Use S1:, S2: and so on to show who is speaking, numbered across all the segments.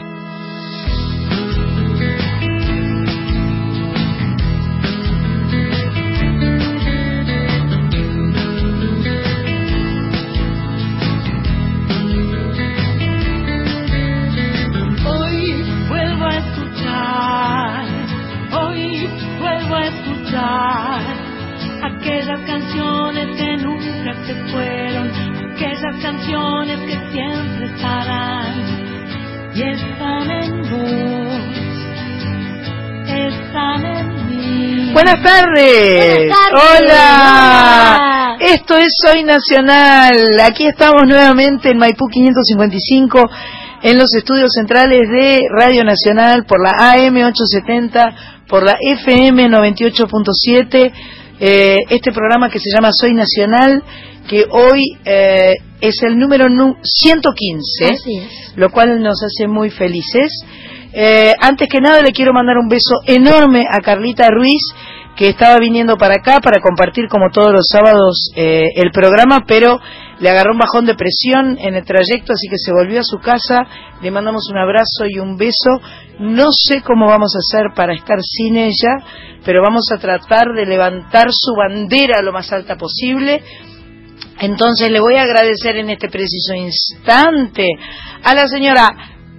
S1: Amen. Buenas tardes. Hola. Esto es Soy Nacional. Aquí estamos nuevamente en Maipú 555 en los estudios centrales de Radio Nacional por la AM 870, por la FM 98.7. Eh, este programa que se llama Soy Nacional, que hoy eh, es el número 115, lo cual nos hace muy felices. Eh, antes que nada le quiero mandar un beso enorme a Carlita Ruiz, que estaba viniendo para acá para compartir como todos los sábados eh, el programa, pero le agarró un bajón de presión en el trayecto, así que se volvió a su casa. Le mandamos un abrazo y un beso. No sé cómo vamos a hacer para estar sin ella, pero vamos a tratar de levantar su bandera lo más alta posible. Entonces le voy a agradecer en este preciso instante a la señora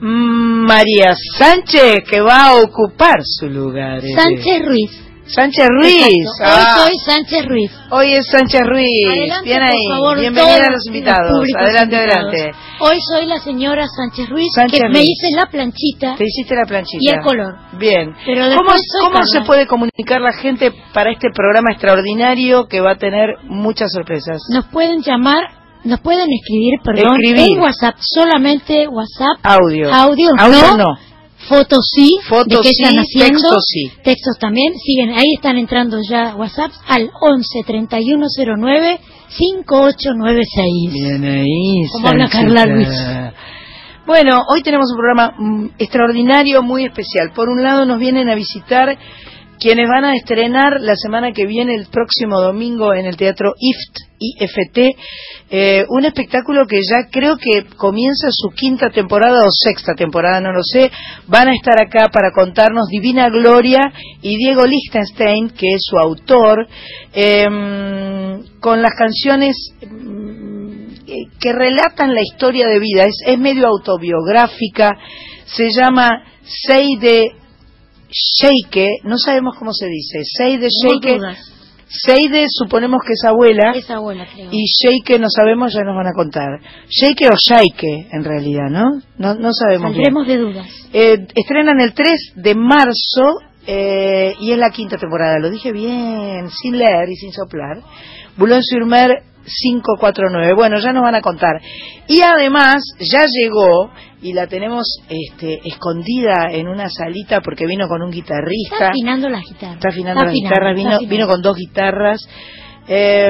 S1: María Sánchez que va a ocupar su lugar.
S2: Sánchez Ruiz.
S1: Sánchez Ruiz.
S2: Hoy ah. soy Sánchez Ruiz.
S1: Hoy es Sánchez Ruiz. Bien ahí. Bienvenida a los invitados. Adelante, adelante.
S2: Hoy soy la señora Sánchez Ruiz, que me hice la planchita.
S1: Te hiciste la planchita.
S2: Y el color.
S1: Bien. Pero ¿Cómo, cómo se puede comunicar la gente para este programa extraordinario que va a tener muchas sorpresas?
S2: Nos pueden llamar nos pueden escribir, perdón, en WhatsApp, solamente WhatsApp.
S1: Audio.
S2: Audio,
S1: Audio no
S2: fotos sí,
S1: fotos
S2: de qué están haciendo,
S1: textos sí.
S2: textos también, siguen, ahí están entrando ya WhatsApp al 11 3109 5896.
S1: Bien ahí,
S2: Como habla Carla Luis.
S1: Bueno, hoy tenemos un programa mm, extraordinario, muy especial. Por un lado nos vienen a visitar quienes van a estrenar la semana que viene, el próximo domingo, en el Teatro IFT, IFT, eh, un espectáculo que ya creo que comienza su quinta temporada o sexta temporada, no lo sé. Van a estar acá para contarnos Divina Gloria y Diego Lichtenstein, que es su autor, em, con las canciones mm, que relatan la historia de vida. Es, es medio autobiográfica, se llama Seide Sheike, no sabemos cómo se dice, Seide Sheike. Seide suponemos que es abuela.
S2: Es abuela, creo.
S1: Y Sheike no sabemos, ya nos van a contar. Sheike o Shaike, en realidad, ¿no? No, no sabemos
S2: Saldremos de dudas.
S1: Eh, estrenan el 3 de marzo eh, y es la quinta temporada. Lo dije bien, sin leer y sin soplar. Boulogne-sur-Mer 549. Bueno, ya nos van a contar. Y además, ya llegó y la tenemos este, escondida en una salita porque vino con un guitarrista.
S2: Está afinando las guitarras.
S1: Está afinando las guitarras, vino, vino con dos guitarras. Eh,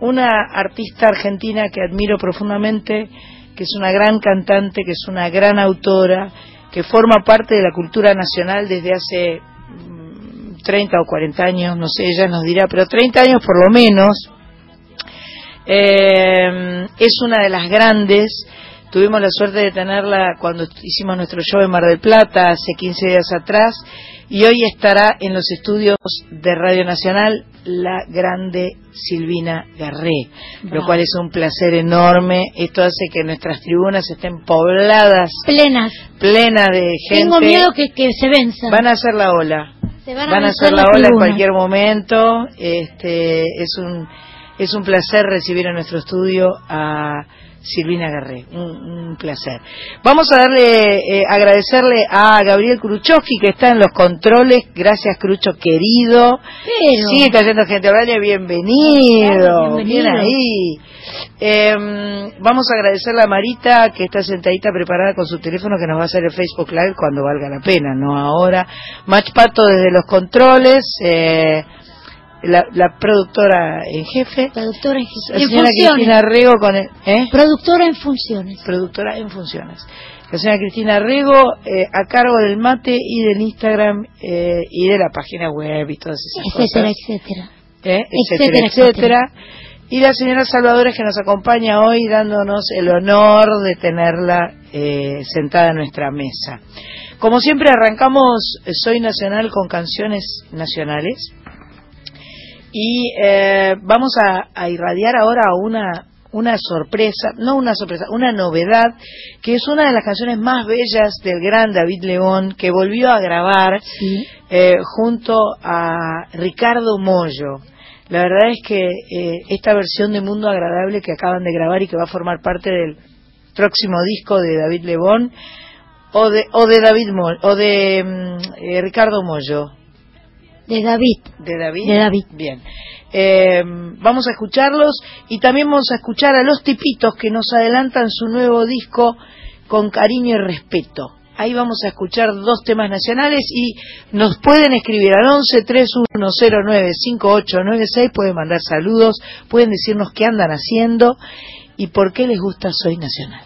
S1: una artista argentina que admiro profundamente, que es una gran cantante, que es una gran autora, que forma parte de la cultura nacional desde hace 30 mm, o 40 años, no sé, ella nos dirá, pero 30 años por lo menos. Eh, es una de las grandes Tuvimos la suerte de tenerla cuando hicimos nuestro show en Mar del Plata hace 15 días atrás y hoy estará en los estudios de Radio Nacional la grande Silvina Garré, lo cual es un placer enorme. Esto hace que nuestras tribunas estén pobladas,
S2: plenas,
S1: plenas de gente.
S2: Tengo miedo que, que se venzan.
S1: Van a hacer la ola.
S2: van,
S1: a, hacer la ola en cualquier momento. Este es un es un placer recibir en nuestro estudio a Silvina Garré, un, placer. Vamos a darle, eh, agradecerle a Gabriel Kruchowski que está en los controles. Gracias, Crucho querido. Sigue cayendo gente. Oralia, bienvenido. Bien ahí. Em, vamos a agradecerle a Marita que está sentadita preparada con su teléfono que nos va a hacer el Facebook Live cuando valga la pena, no ahora. Mach Pato desde los controles. Eh, la, productora en jefe.
S2: Productora en
S1: jefe. La señora Cristina Rego con ¿eh?
S2: Productora en funciones.
S1: Productora en funciones. La señora Cristina Rego eh, a cargo del mate y del Instagram eh, y de la página web y todas esas
S2: etcétera,
S1: cosas. Etcétera, etcétera. etcétera, etcétera. y la señora Salvadores que nos acompaña hoy dándonos el honor de tenerla eh, sentada en nuestra mesa. Como siempre arrancamos eh, Soy Nacional con canciones nacionales y eh, vamos a, irradiar ahora una, una sorpresa, no una sorpresa, una novedad, que es una de las canciones más bellas del gran David León, que volvió a grabar junto a Ricardo Mollo. La verdad es que eh, esta versión de Mundo Agradable que acaban de grabar y que va a formar parte del próximo disco de David Lebón o de, o de David o de mm, eh, Ricardo Mollo.
S2: De David.
S1: De David.
S2: De David.
S1: Bien. Eh, vamos a escucharlos y también vamos a escuchar a los tipitos que nos adelantan su nuevo disco con cariño y respeto. Ahí vamos a escuchar dos temas nacionales y nos pueden escribir al 11 3109 5896, pueden mandar saludos, pueden decirnos qué andan haciendo y por qué les gusta Soy Nacional.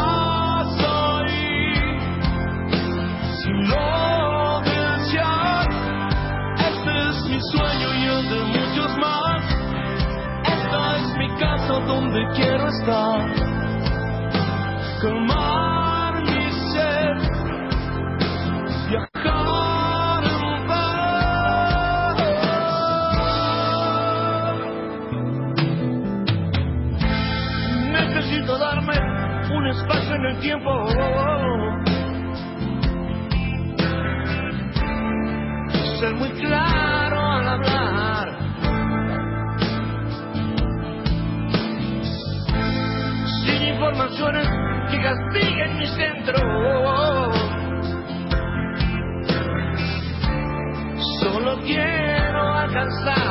S3: donde quiero estar. Calmar mi sed, viajar en paz. Necesito darme un espacio en el tiempo. Informaciones que castiguen mi centro. Solo quiero alcanzar.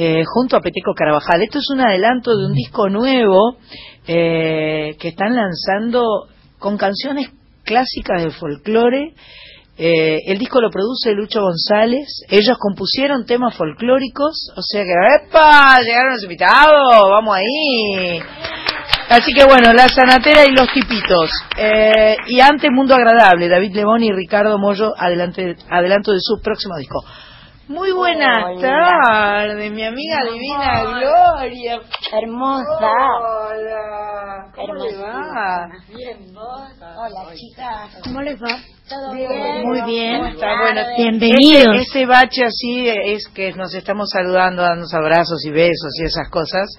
S1: eh, junto a Peteco Carabajal. Esto es un adelanto de un disco nuevo eh, que están lanzando con canciones clásicas del folclore. Eh, el disco lo produce Lucho González. Ellos compusieron temas folclóricos. O sea que, ¡epa! Llegaron los invitados. Vamos ahí. Así que bueno, La Sanatera y Los Tipitos. Eh, y antes Mundo Agradable, David Lebón y Ricardo Mollo, adelante, adelanto de su próximo disco. Muy buenas
S4: Hola.
S1: tardes, mi amiga divina Gloria.
S4: Hermosa.
S1: Hola. ¿Cómo le
S4: Hermosísima.
S1: va?
S4: Bien, vos. Hola, chicas.
S2: ¿Cómo les va?
S4: ¿Todo
S1: Bien.
S2: Muy bien.
S1: ¿Cómo está? Bueno,
S2: Bienvenidos.
S1: Ese, ese bache así es que nos estamos saludando, dando abrazos y besos y esas cosas.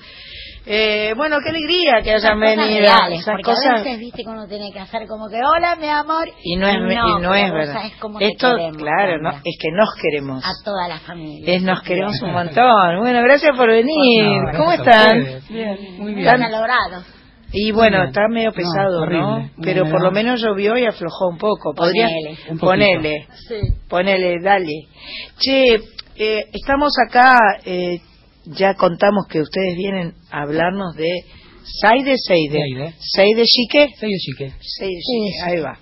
S1: Eh, bueno, qué alegría que hayan
S4: Cosas
S1: venido.
S4: reales,
S1: esas
S4: porque a
S1: cosas.
S4: veces, viste, que uno tiene que hacer como que, hola, mi amor.
S1: Y no es, y no es verdad.
S4: te
S1: Esto,
S4: queremos,
S1: claro, no, es que nos queremos.
S4: A toda la familia.
S1: Es, nos queremos un montón. Bueno, gracias por venir.
S5: No,
S1: ¿Cómo
S5: a
S1: están?
S5: ustedes. Muy bien.
S4: Están logrado.
S1: Y bueno,
S5: Bien.
S1: está medio
S5: No,
S1: pesado. ¿no?
S5: Una
S1: Pero por lo menos llovió y aflojó un poco. Podría
S4: Ponele.
S1: Ponele,
S4: Sí.
S1: ponele, dale. Che, eh, estamos acá, eh, ya contamos que ustedes vienen a hablarnos de Seide Seide.
S5: Seide.
S1: Seide Chique.
S5: El chique.
S1: Seide Chique, ahí va.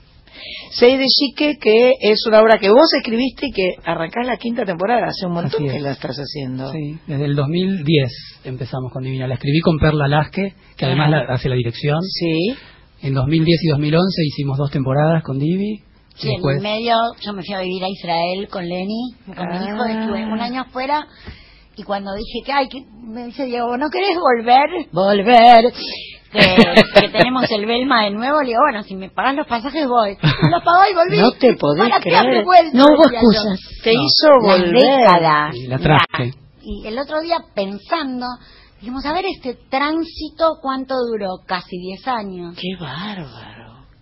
S1: Seide Chique, que es una obra que vos escribiste y que arrancás la quinta temporada. Hace un montón
S5: Así es.
S1: que la estás haciendo.
S5: Sí, desde el 2010 empezamos con Divina. La escribí con Perla Lasque, que además la- hace la dirección.
S1: Sí.
S5: En 2010 y 2011 hicimos dos temporadas con Divi.
S4: Sí, en
S5: Después-
S4: el medio yo me fui a vivir a Israel con Lenny, con mi hijo,
S1: Ah.
S4: estuve un año afuera y cuando dije que, ay, que me dice Diego, ¿no querés volver? Volver. Que, que tenemos el Belma de nuevo, le digo, bueno, si me pagas los pasajes voy. Los pagó y volví.
S1: No te podés
S4: ¿Para qué
S1: creer.
S4: vuelto?
S2: No hubo excusas.
S1: Te
S5: No.
S1: hizo
S4: Las
S1: volver.
S4: décadas.
S5: Y la traje.
S4: Y el otro día pensando, dijimos, a ver, este tránsito, ¿cuánto duró? Casi 10 años.
S1: Qué bárbaro.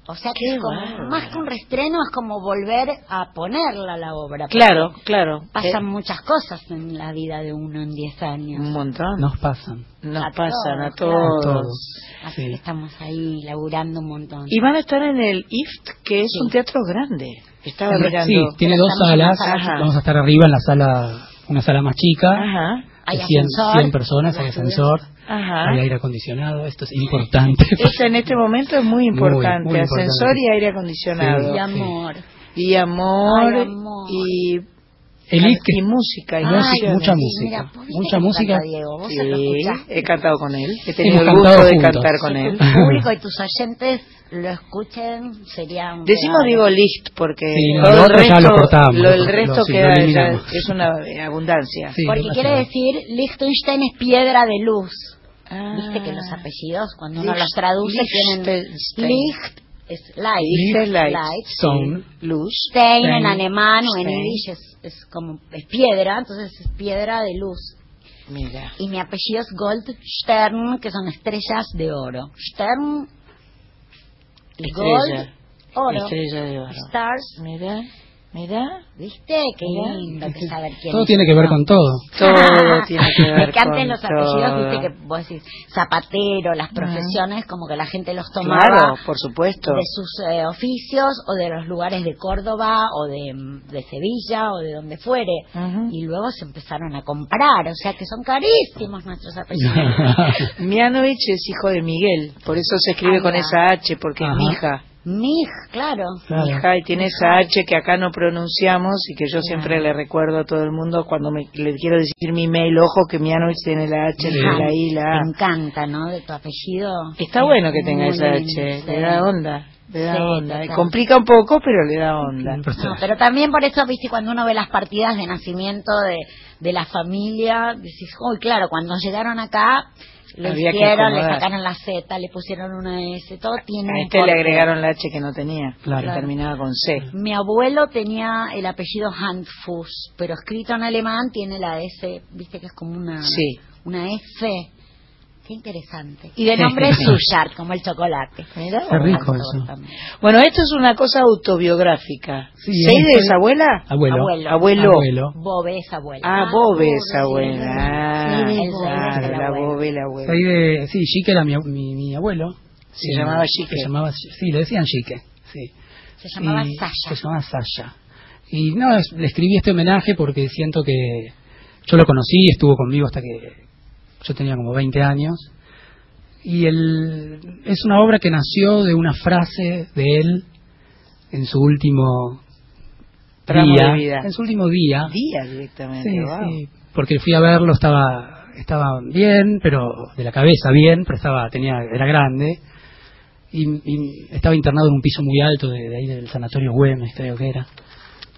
S4: O sea que es como, más que un restreno, es como volver a ponerla la obra.
S1: Claro, claro.
S4: Pasan
S1: Eh,
S4: muchas cosas en la vida de uno en 10 años.
S1: un montón.
S5: Nos pasan.
S1: Nos
S4: A
S1: pasan a
S4: todos,
S1: todos.
S4: claro.
S5: Todos.
S4: Así
S5: Sí.
S4: que estamos ahí laburando un montón.
S1: Y van a estar en el IFT, que es
S4: Sí.
S1: un teatro grande. Estaba mirando.
S5: Sí, tiene
S4: Pero
S5: dos salas. Vamos a estar arriba en la sala, una sala más chica.
S1: Ajá,
S4: Hay
S5: de 100,
S4: ascensor,
S5: 100 personas, hay ascensor,
S1: ajá.
S5: hay aire acondicionado. Esto es importante.
S1: Eso en este momento es muy importante.
S5: muy importante.
S1: Ascensor y aire acondicionado.
S4: Y amor.
S1: Y amor.
S4: Ay, amor.
S1: Y,
S5: El
S1: y música. Y
S5: Ay,
S1: canciones.
S5: mucha
S4: Sí,
S5: música.
S4: mira, ¿vos viste
S5: Mucha música.
S1: he cantado con él. He tenido el
S5: Hemos
S1: gusto
S5: cantado
S1: de cantar con él.
S4: tu público y tus oyentes lo escuchen sería un
S1: Decimos digo licht porque
S5: Sí, no,
S1: todo
S5: lo
S1: el
S5: otro ya
S1: resto,
S5: lo cortamos,
S1: lo- el resto queda es una eh, abundancia.
S5: Sí,
S4: Porque quiere decir, Liechtenstein es piedra de luz.
S1: Ah.
S4: Viste que los apellidos, cuando uno los traduce, tienen. Licht es light,
S1: Licht es light.
S5: Stone.
S1: Luz.
S4: Stein en
S5: Stein.
S4: alemán o en
S1: Stein.
S4: yiddish es, es como es piedra, entonces es piedra de luz.
S1: Mira.
S4: Y mi apellido es Goldstern, que son estrellas de oro. Stern,
S1: Estrella.
S4: Gold, oro.
S1: Estrella de oro.
S4: Stars,
S1: Mira, mira.
S4: ¿Viste? Qué lindo que saber quién
S5: Todo
S4: es
S5: tiene que ver con todo.
S1: Todo tiene que ver
S4: Me encantan
S1: con
S4: los apellidos,
S1: todo.
S4: viste que vos decís zapatero, las profesiones, como que la gente los tomaba
S1: Claro, por supuesto.
S4: de sus eh, oficios o de los lugares de Córdoba o de, de Sevilla o de donde fuere. Y luego se empezaron a comprar, o sea que son carísimos nuestros apellidos.
S1: Mianovich es hijo de Miguel, por eso se escribe
S4: Ah,
S1: con esa H, porque
S5: Ajá.
S1: es Mija.
S4: Mij, claro.
S5: Claro.
S1: Mija, y tiene esa H que acá no pronunciamos y que yo siempre le recuerdo a todo el mundo cuando me, le quiero decir mi mail, ojo que Mianovich tiene la H
S4: Ajá.
S1: la I la A.
S4: Me encanta, ¿no? De tu apellido.
S1: Está bueno que tenga esa H,
S4: sí.
S1: le da onda, le da
S4: Sí,
S1: onda.
S4: total.
S1: Complica un poco, pero le da onda.
S4: No, pero también por eso, viste, cuando uno ve las partidas de nacimiento de, de la familia, decís, uy, claro, cuando llegaron acá, lo
S1: Había
S4: hicieron, le sacaron la Z, le pusieron una S, todo tiene
S1: A
S4: un
S1: este le
S4: porqué.
S1: agregaron la H que no tenía,
S5: Claro.
S1: que terminaba con C.
S4: Mi abuelo tenía el apellido Handfuss, pero escrito en alemán tiene la S, viste que es como una,
S1: Sí.
S4: una F. Qué interesante. Y de nombre Suyart, como el chocolate.
S1: Mira,
S5: Qué rico eso.
S4: también.
S1: Bueno, esto es una cosa autobiográfica.
S5: Sí,
S1: ¿Seis de
S5: esto-
S1: esa abuela?
S5: Abuelo.
S4: Abuelo.
S1: Abuelo.
S5: Abuelo.
S4: Bobe es abuela.
S1: Ah, Bobe es abuela. Ah,
S4: Sí, el Bobe es
S1: claro,
S4: el
S1: la
S4: abuelo.
S1: Bobe, la abuela.
S5: Ahí de, sí, Chique era mi, mi, mi abuelo.
S1: Se llamaba Chique.
S5: Se llamaba, sí, le decían Chique. Sí.
S4: Se llamaba
S5: Y-
S4: Sasha.
S5: Se llamaba Sasha. Y no, es- le escribí este homenaje porque siento que yo lo conocí, estuvo conmigo hasta que yo tenía como 20 años. Y el, es una obra que nació de una frase de él en su último
S1: Tramo
S5: día.
S1: de vida.
S5: En su último día.
S1: Día directamente.
S5: Sí,
S1: wow.
S5: sí, porque fui a verlo, estaba estaba bien, pero de la cabeza bien, pero estaba tenía era grande y, y estaba internado en un piso muy alto de, de ahí del sanatorio Güemes, creo que era,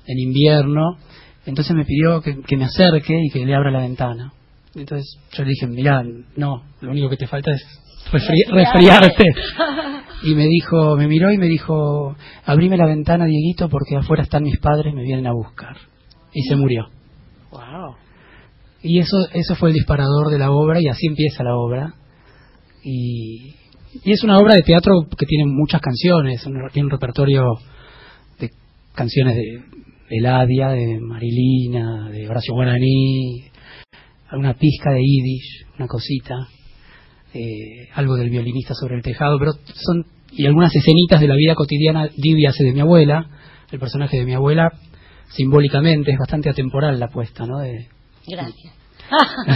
S5: en invierno. Entonces me pidió que, que me acerque y que le abra la ventana. Entonces yo le dije, mira, no, lo único que te falta es refri- resfriarte. Y me dijo, me miró y me dijo, abrime la ventana, Dieguito, porque afuera están mis padres, me vienen a buscar. Y se murió.
S1: Wow.
S5: Y eso, eso fue el disparador de la obra y así empieza la obra. Y, y es una obra de teatro que tiene muchas canciones, un- tiene un repertorio de canciones de Eladia, de Marilina, de Horacio Guaraní, alguna pizca de Yiddish, una cosita, eh, algo del violinista sobre el tejado, pero son y algunas escenitas de la vida cotidiana. Divi hace de mi abuela, el personaje de mi abuela, simbólicamente es bastante atemporal la puesta, ¿no? De,
S4: Gracias.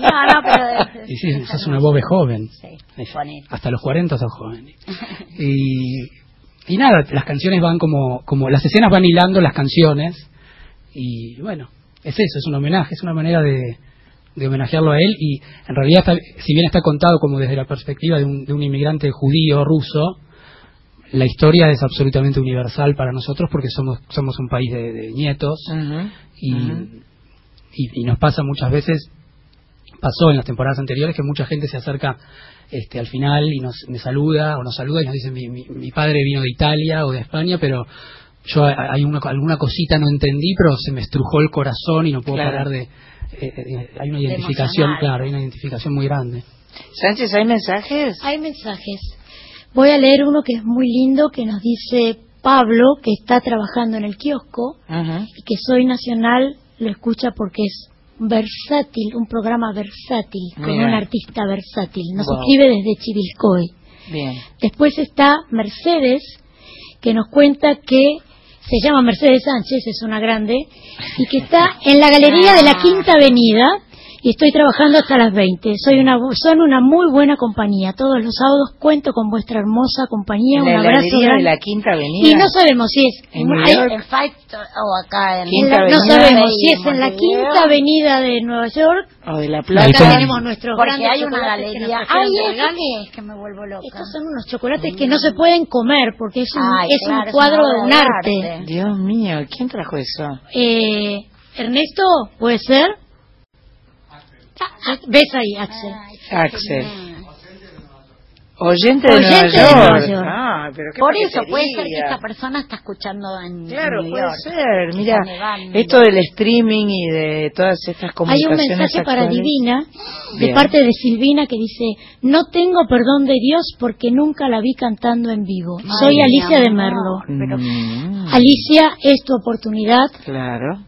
S4: no, no, pero...
S5: Y sí, sos una bobe joven.
S4: Sí,
S5: Es-. Hasta los 40 sos joven. Y, y nada, las canciones van como, como, las escenas van hilando las canciones. Y bueno, es eso, es un homenaje, es una manera de, de homenajearlo a él. Y en realidad, está- si bien está contado como desde la perspectiva de un, de un inmigrante judío ruso, la historia es absolutamente universal para nosotros porque somos somos un país de, nietos y, y, nos pasa muchas veces pasó en las temporadas anteriores que mucha gente se acerca este, al final y nos me saluda o nos saluda y nos dice mi, mi, padre vino de Italia o de España pero yo hay una, alguna cosita no entendí pero se me estrujó el corazón y no puedo parar de eh, eh, hay una identificación claro hay una identificación muy grande.
S1: Sánchez hay mensajes
S2: hay mensajes. Voy a leer uno que es muy lindo que nos dice Pablo que está trabajando en el kiosco y que soy nacional lo escucha porque es versátil, un programa versátil, con un artista versátil. Nos escribe desde Chivilcoy.
S1: Bien.
S2: Después está Mercedes, que nos cuenta que se llama Mercedes Sánchez, es una grande, y que está en la galería de la. Quinta Avenida, y estoy trabajando hasta las 20. Soy una, son una muy buena compañía. Todos los sábados cuento con vuestra hermosa compañía. un abrazo
S1: de la Quinta Avenida.
S2: Y no sabemos si es
S4: en, en Five o acá en
S2: Quinta No sabemos si es en la Quinta Avenida de Nueva York
S1: o de la Plata.
S2: tenemos nuestros
S4: Porque hay una galería.
S2: Ay, es que me vuelvo loca. Estos son unos chocolates que no se pueden comer porque es un, es un cuadro de un arte.
S1: Dios mío, ¿quién trajo eso?
S2: Eh, Ernesto, ¿puede ser? ¿Ves ahí, Axel?
S1: Axel. Oyente de, Nueva, York. Ah, pero
S4: Por eso puede ser que esta persona está escuchando en
S1: Claro,
S4: New
S1: puede ser. Mira, esto del streaming y de todas estas comunicaciones
S2: Hay un mensaje para Divina, de parte de Silvina, que dice, no tengo perdón de Dios porque nunca la vi cantando en vivo. Soy Alicia de Merlo. Mm. Alicia, es tu oportunidad.
S1: Claro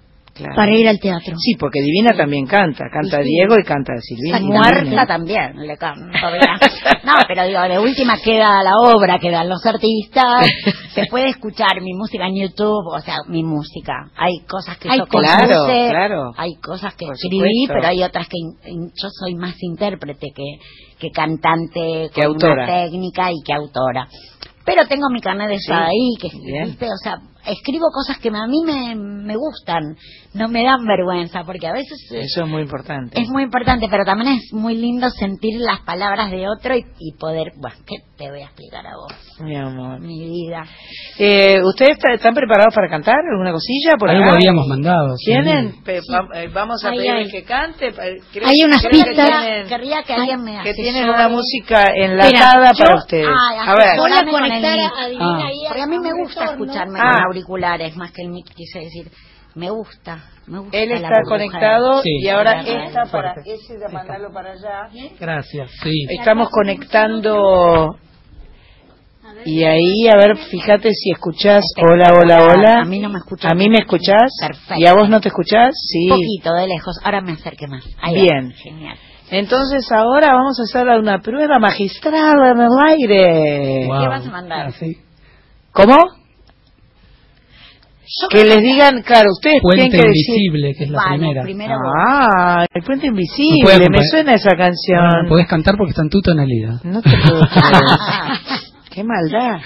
S2: para ir al teatro.
S1: Sí, porque Divina también canta, canta Diego y canta Silvina.
S4: Muerta también le canta. no, pero digo, de última queda la obra, quedan los artistas, se puede escuchar mi música en YouTube, o sea, mi música. Hay cosas que yo
S1: claro, claro.
S4: hay cosas que escribí, pero hay otras que yo soy más intérprete que, que cantante, que autora. técnica y que autora pero tengo mi carnet de ahí, que o sea, escribo cosas que a mí me, me gustan, no me dan vergüenza, porque a veces...
S1: Eso es muy importante.
S4: Es muy importante, pero también es muy lindo sentir las palabras de otro y, poder... Bueno, ¿qué te voy a explicar a vos?
S1: Mi amor.
S4: Mi vida.
S1: Eh, ¿Ustedes están preparados para cantar alguna cosilla? Por
S5: Algo habíamos mandado.
S1: ¿Tienen? Eh, vamos a pedir que cante.
S2: hay unas pistas.
S4: Querría que alguien me
S1: Que tienen una música enlatada para ustedes.
S4: a ver. Voy a conectar a, ah. Porque a mí me gusta escucharme ah auriculares más que el mic, quise decir. Me gusta, me gusta.
S1: Él está conectado y ahora esta para ese de mandarlo para allá.
S5: Gracias, sí.
S1: Estamos conectando y ahí, a ver, fíjate si escuchás. Hola, hola, hola.
S4: A mí no me escuchas.
S1: ¿A mí me escuchás?
S4: Perfecto.
S1: ¿Y a vos no te escuchás? Sí.
S4: Un poquito, de lejos. Ahora me acerque más.
S1: Bien.
S4: Genial.
S1: Entonces ahora vamos a hacer una prueba magistral en el aire.
S4: ¿Qué vas a mandar? Ah,
S1: ¿Cómo? Que les digan, claro, ustedes
S5: Puente
S1: tienen que
S5: Invisible, que es la primera.
S1: Ah, el Puente Invisible, me suena esa canción.
S5: Puedes cantar porque está en tu tonalidad.
S1: No te puedo creer. Qué maldad.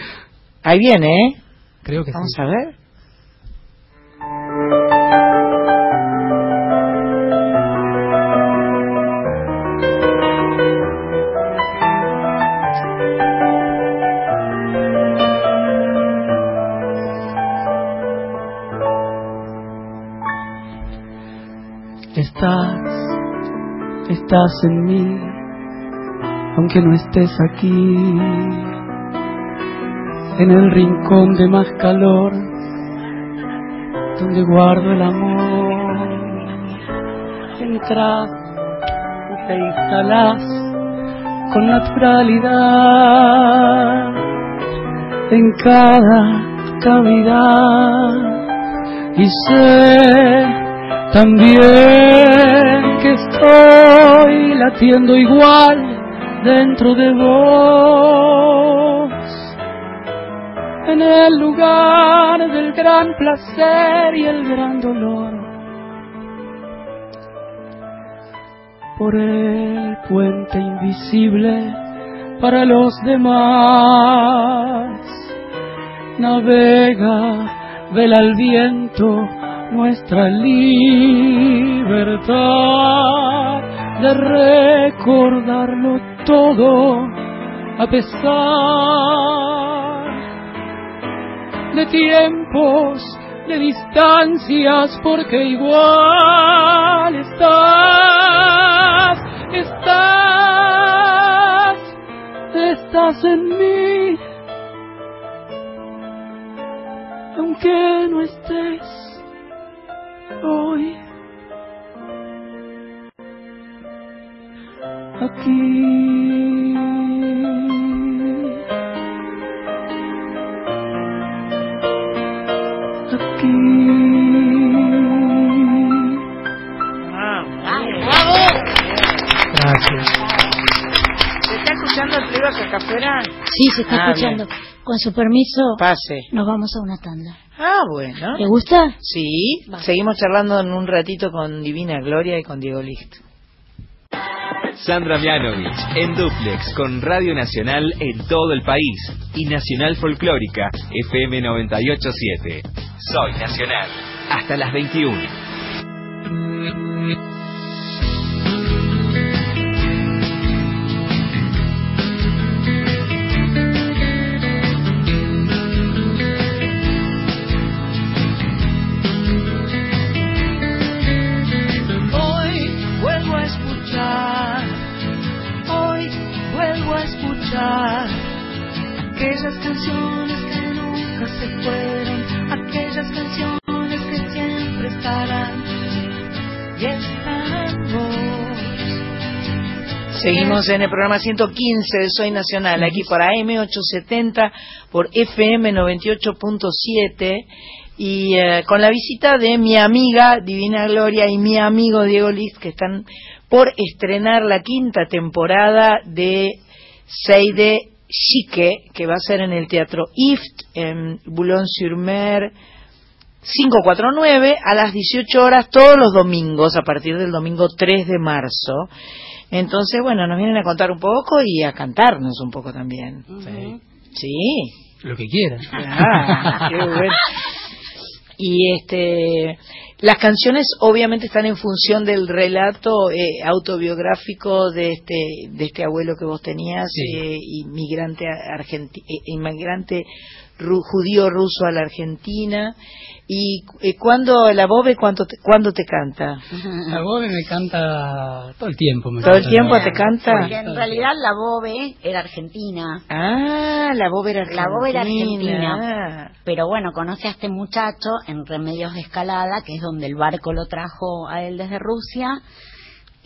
S1: Ahí viene, ¿eh?
S5: Creo que
S1: Vamos a ver.
S5: Estás, estás en mí, aunque no estés aquí, en el rincón de más calor, donde guardo el amor. Entras y te instalas con naturalidad en cada cavidad y sé también que estoy latiendo igual dentro de vos, en el lugar del gran placer y el gran dolor. Por el puente invisible para los demás, navega, vela al viento nuestra libertad de recordarlo todo a pesar de tiempos, de distancias, porque igual estás, estás, estás en mí. Aunque no estés
S1: acá afuera?
S2: Sí, se está
S1: Ah,
S2: escuchando. Con su permiso,
S1: Pase.
S2: nos vamos a una tanda.
S1: Ah, bueno.
S2: ¿Le gusta?
S1: Sí, seguimos charlando en un ratito con Divina Gloria y con Diego Licht.
S6: Sandra Mianovich en Duplex con Radio Nacional en todo el país y Nacional Folclórica FM 987. Soy Nacional. Hasta las 21.
S7: Canciones que nunca se fueron, aquellas canciones que siempre estarán y.
S1: Seguimos en el programa 115 de Soy Nacional, aquí por AM870, por FM 98.7 y eh, con la visita de mi amiga Divina Gloria y mi amigo Diego Liz que están por estrenar la quinta temporada de Seide Chique, que va a ser en el Teatro IFT en Boulogne-sur-Mer 549 a las 18 horas todos los domingos a partir del domingo 3 de marzo. Entonces, bueno, nos vienen a contar un poco y a cantarnos un poco también. Sí.
S5: Lo que quieran.
S1: Ah, qué bueno. Y este, las canciones obviamente están en función del relato eh, autobiográfico de este de este abuelo que vos tenías,
S5: Sí.
S1: eh, inmigrante argenti- eh, inmigrante ru- judío ruso a la Argentina. Y eh, cuando la Bobe cuánto te, cuándo te canta?
S5: La Bobe me canta todo el tiempo. Me
S1: ¿Todo el tiempo te canta?
S4: Porque en realidad la Bobe era argentina.
S1: Ah, la Bobe era argentina.
S4: La Bobe era argentina. Pero bueno, conoce a este muchacho en Remedios de Escalada, que es donde el barco lo trajo a él desde Rusia.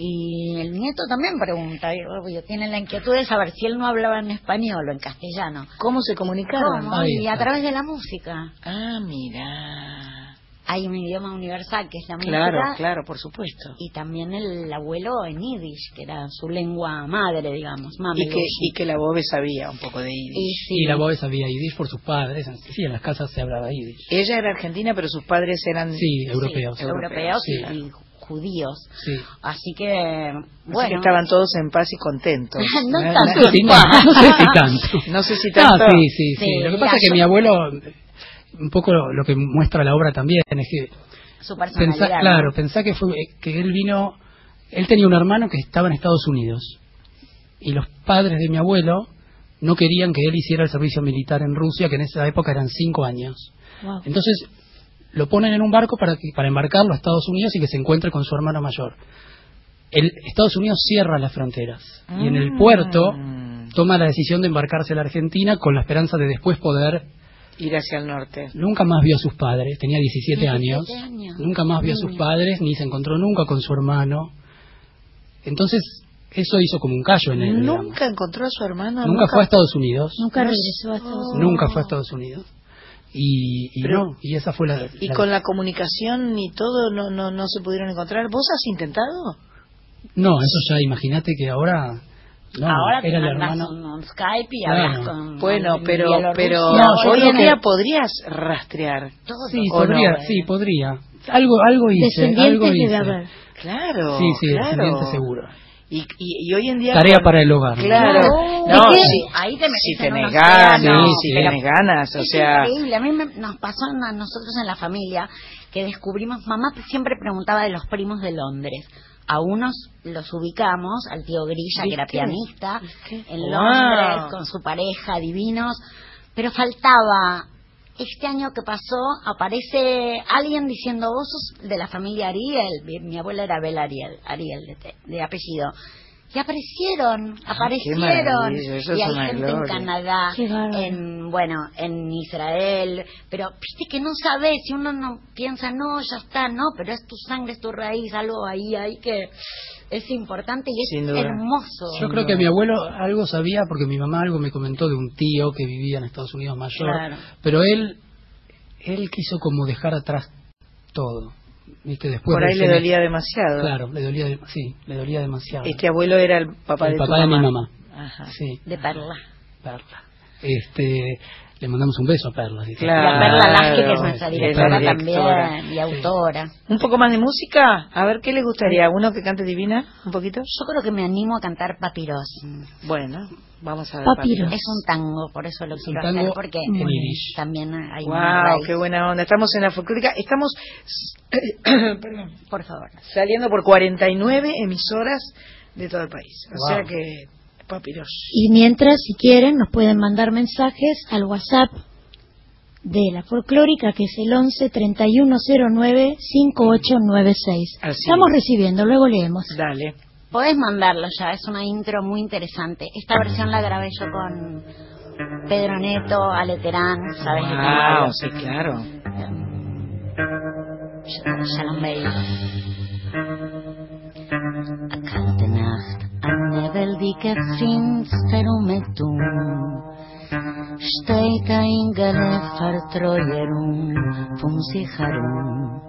S4: Y el nieto también pregunta, y obvio, tiene la inquietud de saber si él no hablaba en español o en castellano.
S1: ¿Cómo se comunicaron?
S4: ¿Cómo?
S5: Ahí
S4: Y a través de la música.
S1: Ah, mira.
S4: Hay un idioma universal que es la
S1: Claro,
S4: música.
S1: claro, por supuesto.
S4: Y también el abuelo en yiddish, que era su lengua madre, digamos.
S1: Y que, y que la Bobe sabía un poco de
S4: Y
S1: Yiddish.
S4: sí.
S5: Y la Bobe sabía Yiddish por sus padres. Sí, en las casas se hablaba Yiddish.
S1: Ella era argentina, pero sus padres eran...
S5: Sí, europeos.
S4: Sí, europeos
S5: Sí.
S4: y, y judíos.
S5: Sí.
S4: Así que,
S1: Así que
S4: bueno.
S1: estaban todos en paz y contentos.
S4: No tanto.
S5: No sé si, no, no sé si tanto.
S1: No sé si tanto.
S5: sí, sí, sí.
S4: Sí,
S5: Lo que pasa es que
S4: yo-
S5: mi abuelo, un poco lo, lo que muestra la obra también, es que
S4: su personalidad.
S5: pensá, claro, pensá que fue que él vino, él tenía un hermano que estaba en Estados Unidos y los padres de mi abuelo no querían que él hiciera el servicio militar en Rusia, que en esa época eran cinco años.
S2: Wow.
S5: Entonces lo ponen en un barco para que, para embarcarlo a Estados Unidos y que se encuentre con su hermano mayor. El Estados Unidos cierra las fronteras y en el puerto
S1: Mm.
S5: toma la decisión de embarcarse a la Argentina con la esperanza de después poder
S1: Ir hacia el norte.
S5: Nunca más vio a sus padres, tenía 17,
S4: 17
S5: años.
S4: años.
S5: Nunca más vio a sus
S4: Niño.
S5: padres, ni se encontró nunca con su hermano. Entonces, eso hizo como un callo en él. digamos.
S1: Nunca encontró a su hermano.
S5: Nunca fue a Estados Unidos.
S2: Nunca regresó a Estados. Unidos.
S5: Nunca fue a Estados Unidos. Y, y
S1: Pero-
S5: no, y esa fue la.
S1: Y
S5: la-
S1: con la comunicación y todo no, no, no se pudieron encontrar. ¿Vos has intentado?
S5: No, eso ya, imagínate que ahora. No,
S4: Ahora
S5: era el hermano.
S4: un, Skype y
S5: Claro.
S4: hablas con
S1: Bueno, pero, pero
S5: No,
S1: hoy en día
S5: que-
S1: podrías rastrear.
S4: Todo.
S5: Sí,
S1: ¿O no?
S5: podría, sí, podría. Algo, algo hice, algo hice.
S2: debe haber.
S1: Claro.
S5: Sí, sí,
S1: claro.
S5: descendiente seguro.
S1: Y, y, y hoy en día.
S5: Tarea para el hogar. ¿no?
S1: Claro.
S4: No,
S1: No, si,
S4: ahí te metes
S1: si
S4: en
S1: tenés ganas,
S4: océano,
S1: si
S4: pero-
S1: tenés ganas, o
S4: Es
S1: sea.
S4: increíble. A mí me- nos pasó a nosotros en la familia que descubrimos, mamá siempre preguntaba de los primos de Londres. A unos los ubicamos, al tío Grilla, que era pianista, en
S1: Wow.
S4: Londres, con su pareja, divinos, pero faltaba este año que pasó aparece alguien diciendo, vos sos de la familia Ariel, mi, mi abuela era Bel Ariel, Ariel de, de apellido. Y aparecieron, aparecieron.
S1: maravilla, eso
S4: y hay gente en. Canadá, en, bueno, en Israel, pero viste que no sabes, si uno no piensa, no, ya está, no, pero es tu sangre, es tu raíz, algo ahí, ahí que es importante y es hermoso.
S5: Yo creo que mi abuelo algo sabía porque mi mamá algo me comentó de un tío que vivía en Estados Unidos mayor,
S4: Claro.
S5: pero él él quiso como dejar atrás todo. ¿Viste? Después
S1: Por ahí
S5: de
S1: le dolía demasiado.
S5: Claro, le dolía, de- sí, le dolía demasiado.
S1: Este abuelo era el papá
S5: el
S1: de tu
S5: papá de mi
S1: mamá.
S5: mamá.
S1: Ajá.
S5: Sí,
S4: De Perla.
S5: Perla. Este, le mandamos un beso a Perla. dice.
S4: Y a
S1: Claro.
S4: Perla Lasque, que es nuestra directora también y autora.
S1: Un poco más de música. A ver, ¿qué le gustaría? ¿Uno que cante divina? ¿Un poquito?
S4: Yo creo que me animo a cantar Papiros.
S1: Bueno, vamos a ver.
S2: Papiros.
S4: Es un tango, por eso lo
S5: Es un
S4: quiero
S5: tango
S4: hacer, porque
S5: yiddish.
S4: también hay
S1: Wow, qué buena onda. Estamos en la folclórica. Estamos perdón,
S4: Por favor.
S1: saliendo por 49 emisoras de todo el país. O
S5: Wow.
S1: sea que, papiros.
S2: Y mientras, si quieren, nos pueden mandar mensajes al WhatsApp de la folclórica, que es el 11 3109 5896.
S1: Así.
S2: Estamos recibiendo, luego leemos.
S1: Dale.
S4: Podés mandarlo ya, es una intro muy interesante. Esta versión la grabé yo con Pedro Neto, Ale Terán, ¿sabes?
S1: Wow, sí, claro.
S4: Shalom Bey. A kalte Eine Welt, die finster um et um, steht ein Gale vertreuer um, von sich herum.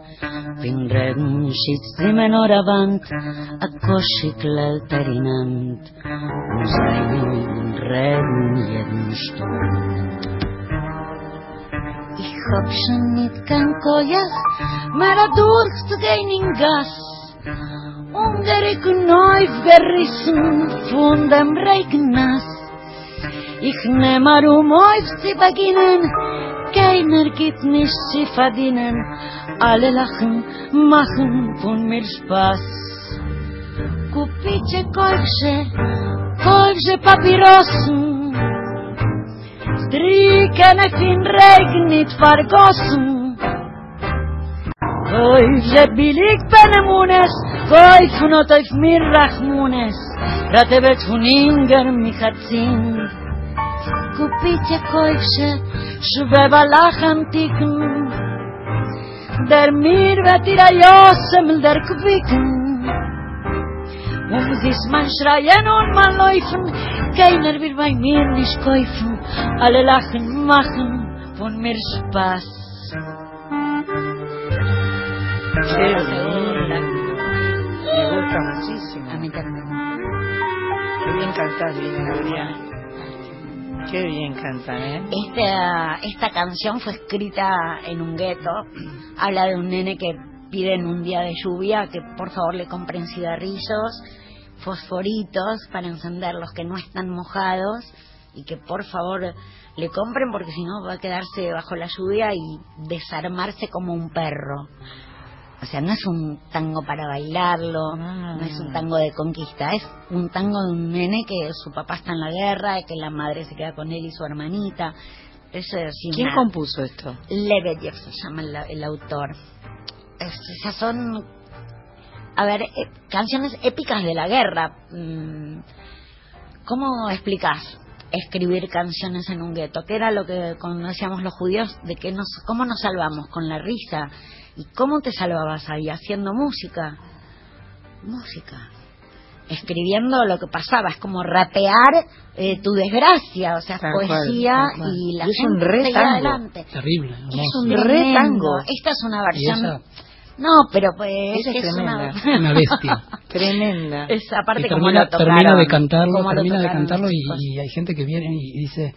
S4: Bin Regen schitzt wie man oder Wand, a Koschi klellt er in Hand, und seinen Regen jeden Sturm. Ich hab schon nicht kein Koyach, mehr a durchzugehen in Gass, Und der ich gerissen von dem Regennass. Ich nehm mal um auf zu beginnen, keiner gibt nicht zu verdienen. Alle lachen, machen von mir Spaß. Kupicie kolche, kolche papierosen. Striken ich in Regen Oy, ze bilik benemunes, oy kunot auf mir rachmunes, rate bet huninger michatzin. Kupite koivshe, shve balacham tikn, der mir vet ira yosem der kvikn. Um dis man schreien und man läufen, keiner will bei mir nicht kaufen, alle lachen machen von mir Spaß.
S1: Linda. Me gusta muchísimo.
S4: A mí también.
S1: Qué bien Lina Gabriel. Qué bien cantan, ¿eh?
S4: Esta, esta canción fue escrita en un gueto. Habla de un nene que pide en un día de lluvia que por favor le compren cigarrillos, fosforitos para encenderlos que no están mojados y que por favor le compren porque si no va a quedarse bajo la lluvia y desarmarse como un perro. O sea, no es un tango para bailarlo, no es un tango de conquista, es un tango de un nene que su papá está en la guerra, que la madre se queda con él y su hermanita. Eso es
S1: ¿Quién compuso esto?
S4: Lebedev se llama el, el autor. Es- esas son, a ver, eh, canciones épicas de la guerra. Mm, ¿Cómo explicás escribir canciones en un gueto? ¿Qué era lo que cuando decíamos los judíos de que nos, cómo nos salvamos con la risa? ¿Y cómo te salvabas ahí haciendo música? Música. Escribiendo lo que pasaba, es como rapear eh, tu desgracia, o sea,
S1: Tal
S4: poesía
S1: cual.
S4: y la
S1: Y es un
S4: gente
S1: re tango.
S4: adelante.
S5: Terrible,
S4: Es
S5: hermoso.
S4: un
S1: Re tango.
S4: Esta es una versión. No, pero pues
S1: es
S4: que es una.
S5: una bestia.
S1: Tremenda.
S4: es aparte como
S5: termina,
S4: lo tocaron.
S5: termina de cantarlo, termina de cantarlo y hay gente que viene y dice,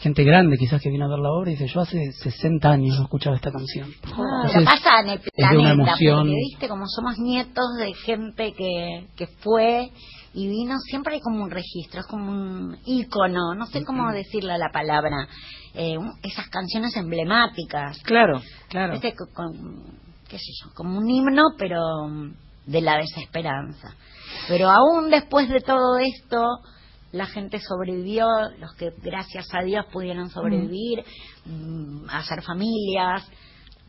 S5: gente grande quizás que viene a ver la obra y dice, yo hace 60 años no escuchaba esta canción.
S4: Pero
S5: Entonces,
S4: pasa en el
S5: es de una
S4: planeta,
S5: emoción.
S4: porque viste, como somos nietos de gente que, que fue y vino, siempre hay como un registro, es como un ícono, no sé cómo decirle la palabra, eh, un- esas canciones emblemáticas.
S1: Claro, claro.
S4: Con- qué sé yo, como un himno, pero mm, de la desesperanza. Pero aún después de todo esto, la gente sobrevivió, los que gracias a Dios pudieron sobrevivir, mm, hacer familias,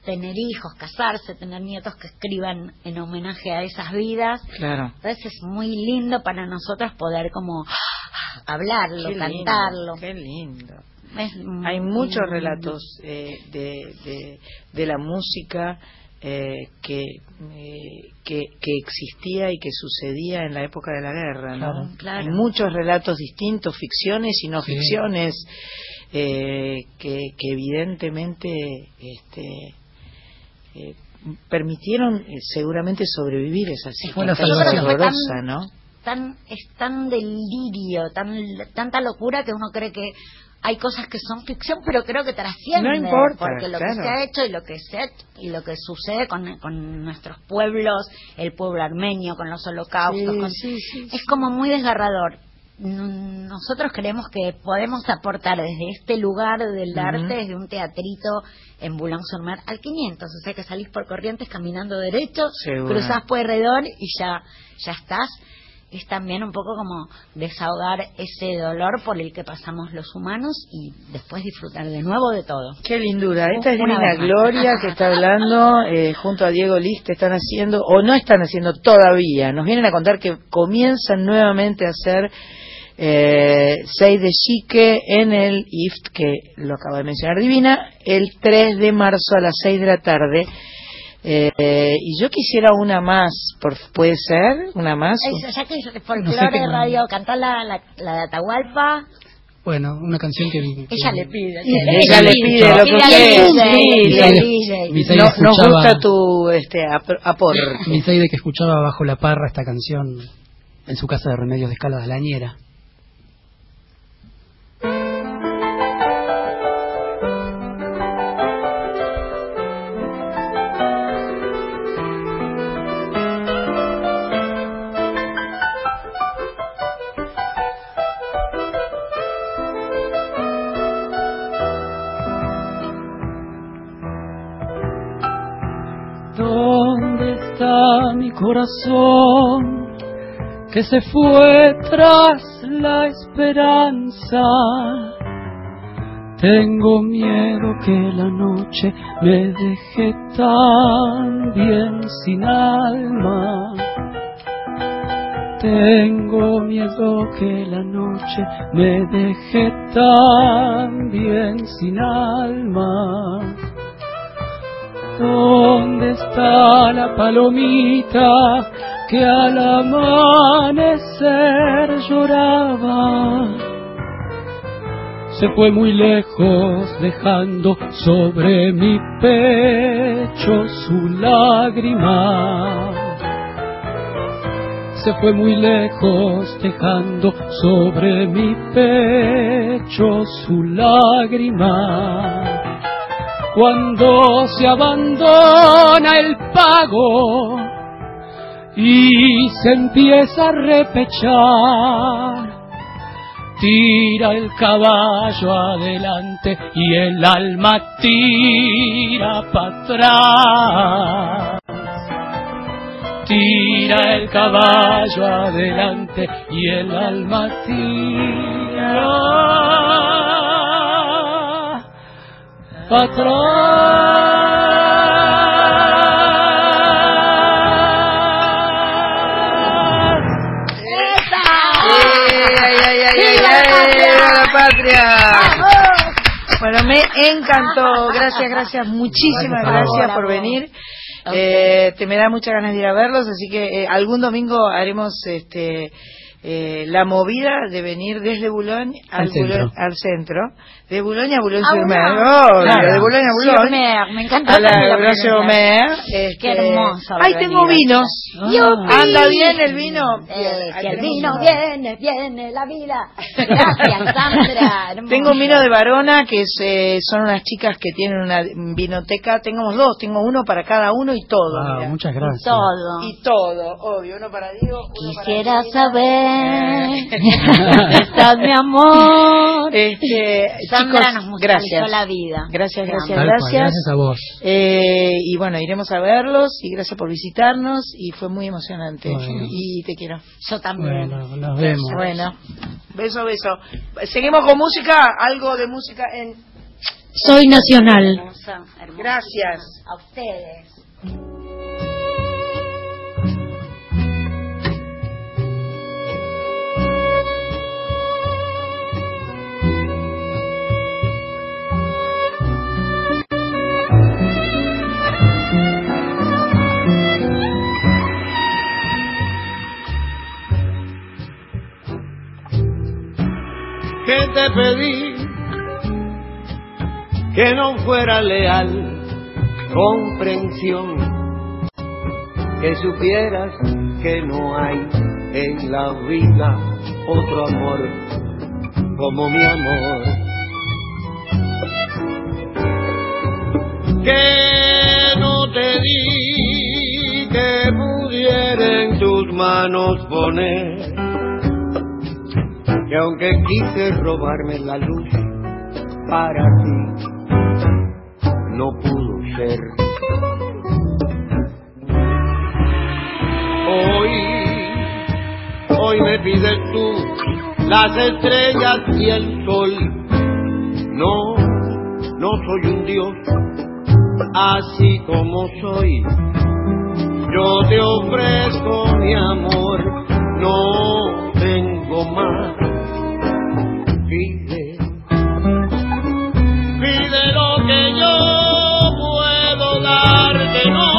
S4: tener hijos, casarse, tener nietos que escriban en homenaje a esas vidas.
S1: Claro.
S4: Entonces es muy lindo para nosotros poder como hablarlo,
S1: Qué lindo,
S4: cantarlo.
S1: Qué lindo.
S4: Es
S1: Hay muchos
S4: lindo.
S1: relatos eh, de, de, de la música eh, que, eh, que, que existía y que sucedía en la época de la guerra, ¿no?
S5: Claro.
S4: Claro.
S1: Hay muchos relatos distintos, ficciones y no
S5: Sí.
S1: ficciones, eh, que, que evidentemente este, eh, permitieron eh, seguramente sobrevivir esa situación horrorosa, ¿no?
S4: tan es tan delirio, tan tanta locura que uno cree que hay cosas que son ficción, pero creo que trascienden.
S1: No importa,
S4: porque lo
S1: claro.
S4: que se ha hecho y lo que se y lo que sucede con, con nuestros pueblos, el pueblo armenio, con los holocaustos,
S1: Sí,
S4: con-
S1: sí, sí,
S4: es como muy desgarrador. Nosotros creemos que podemos aportar desde este lugar del
S1: Ujú.
S4: arte, desde un teatrito en Boulogne-sur-Mer al 500, o sea que salís por Corrientes caminando derecho, cruzás Pueyrredón y ya, ya estás. Es también un poco como desahogar ese dolor por el que pasamos los humanos y después disfrutar de nuevo de todo.
S1: Qué lindura. Esta es
S4: Una.
S1: Gloria que está hablando eh, junto a Diego List. Están haciendo, o no están haciendo todavía. Nos vienen a contar que comienzan nuevamente a hacer eh, Seis de Chique en el IFT, que lo acaba de mencionar Divina, el 3 de marzo a las 6 de la tarde. Eh, y yo quisiera una más, por, ¿puede ser? ¿Una más?
S4: Eso, ya que es
S5: No
S4: folclore
S5: sé
S4: de radio, cantar la, la, la de Atahualpa,
S5: Bueno, una canción que... que-
S4: ella le pide.
S1: Y ella le pide lo que usted- No- nos
S5: escuchaba-
S1: gusta tu este, ap- aporte.
S5: Mi que escuchaba bajo la parra esta canción en su casa de Remedios de Escala de la que se fue tras la esperanza? Tengo miedo que la noche me deje tan bien sin alma. Tengo miedo que la noche me deje tan bien sin alma. ¿Dónde está la palomita que al amanecer lloraba? Se fue muy lejos dejando sobre mi pecho su lágrima. Se fue muy lejos dejando sobre mi pecho su lágrima cuando se abandona el pago y se empieza a repechar. Tira el caballo adelante y el alma tira para atrás. Tira el caballo adelante y el alma tira atrás.
S1: ¡Ay, ay, ay, ay, ay, ¡Viva la patria! Bueno, me encantó. Gracias, gracias, muchísimas
S5: Gracias
S1: por venir. Eh, te me da muchas ganas de ir a verlos, así que eh, algún domingo haremos este eh, la movida de venir desde Boulogne al,
S5: Al centro.
S1: Boulogne- al centro, de Boulogne a
S4: Ah,
S1: Boulogne-sur-Mer. Oh,
S4: Claro.
S1: de Boulogne a Boulogne,
S4: me encanta
S1: a la Boulogne-sur-Mer, este,
S4: Qué hermoso haber
S1: tengo vinos.
S4: ¡Yupi!
S1: Anda bien el vino.
S4: Eh,
S1: Ahí
S4: el vino viene, viene la vida. Gracias, Sandra. hermoso.
S1: Tengo un vino de Varona que es, eh, son unas chicas que tienen una vinoteca. Tengo dos, tengo uno para cada uno y todo.
S5: Ah, muchas gracias.
S4: Todo.
S1: Y todo, obvio, uno para Diego. uno
S4: Quisiera saber.
S2: Estás mi amor.
S1: Este,
S4: Sandra
S1: chicos,
S4: nos musicalizó
S1: gracias.
S4: la vida.
S1: Gracias, gracias,
S5: cual,
S1: gracias.
S5: gracias a vos.
S1: Eh, y bueno, iremos a verlos y gracias por visitarnos y fue muy emocionante.
S5: Bueno.
S1: Y te quiero.
S4: Yo también.
S5: Bueno, nos vemos.
S1: Bueno, beso, beso. Seguimos con música, algo de música en...
S2: Soy nacional.
S4: Hermosa, hermosa.
S1: Gracias.
S4: A ustedes.
S7: Te pedí que no fuera leal, comprensión, que supieras que no hay en la vida otro amor como mi amor. Que no te di que pudiera en tus manos poner que aunque quise robarme la luz para ti, no pudo ser. Hoy, hoy me pides tú las estrellas y el sol. No, no soy un dios, así como soy. Yo te ofrezco mi amor, no tengo más. Pide, pide lo que yo puedo darte, no,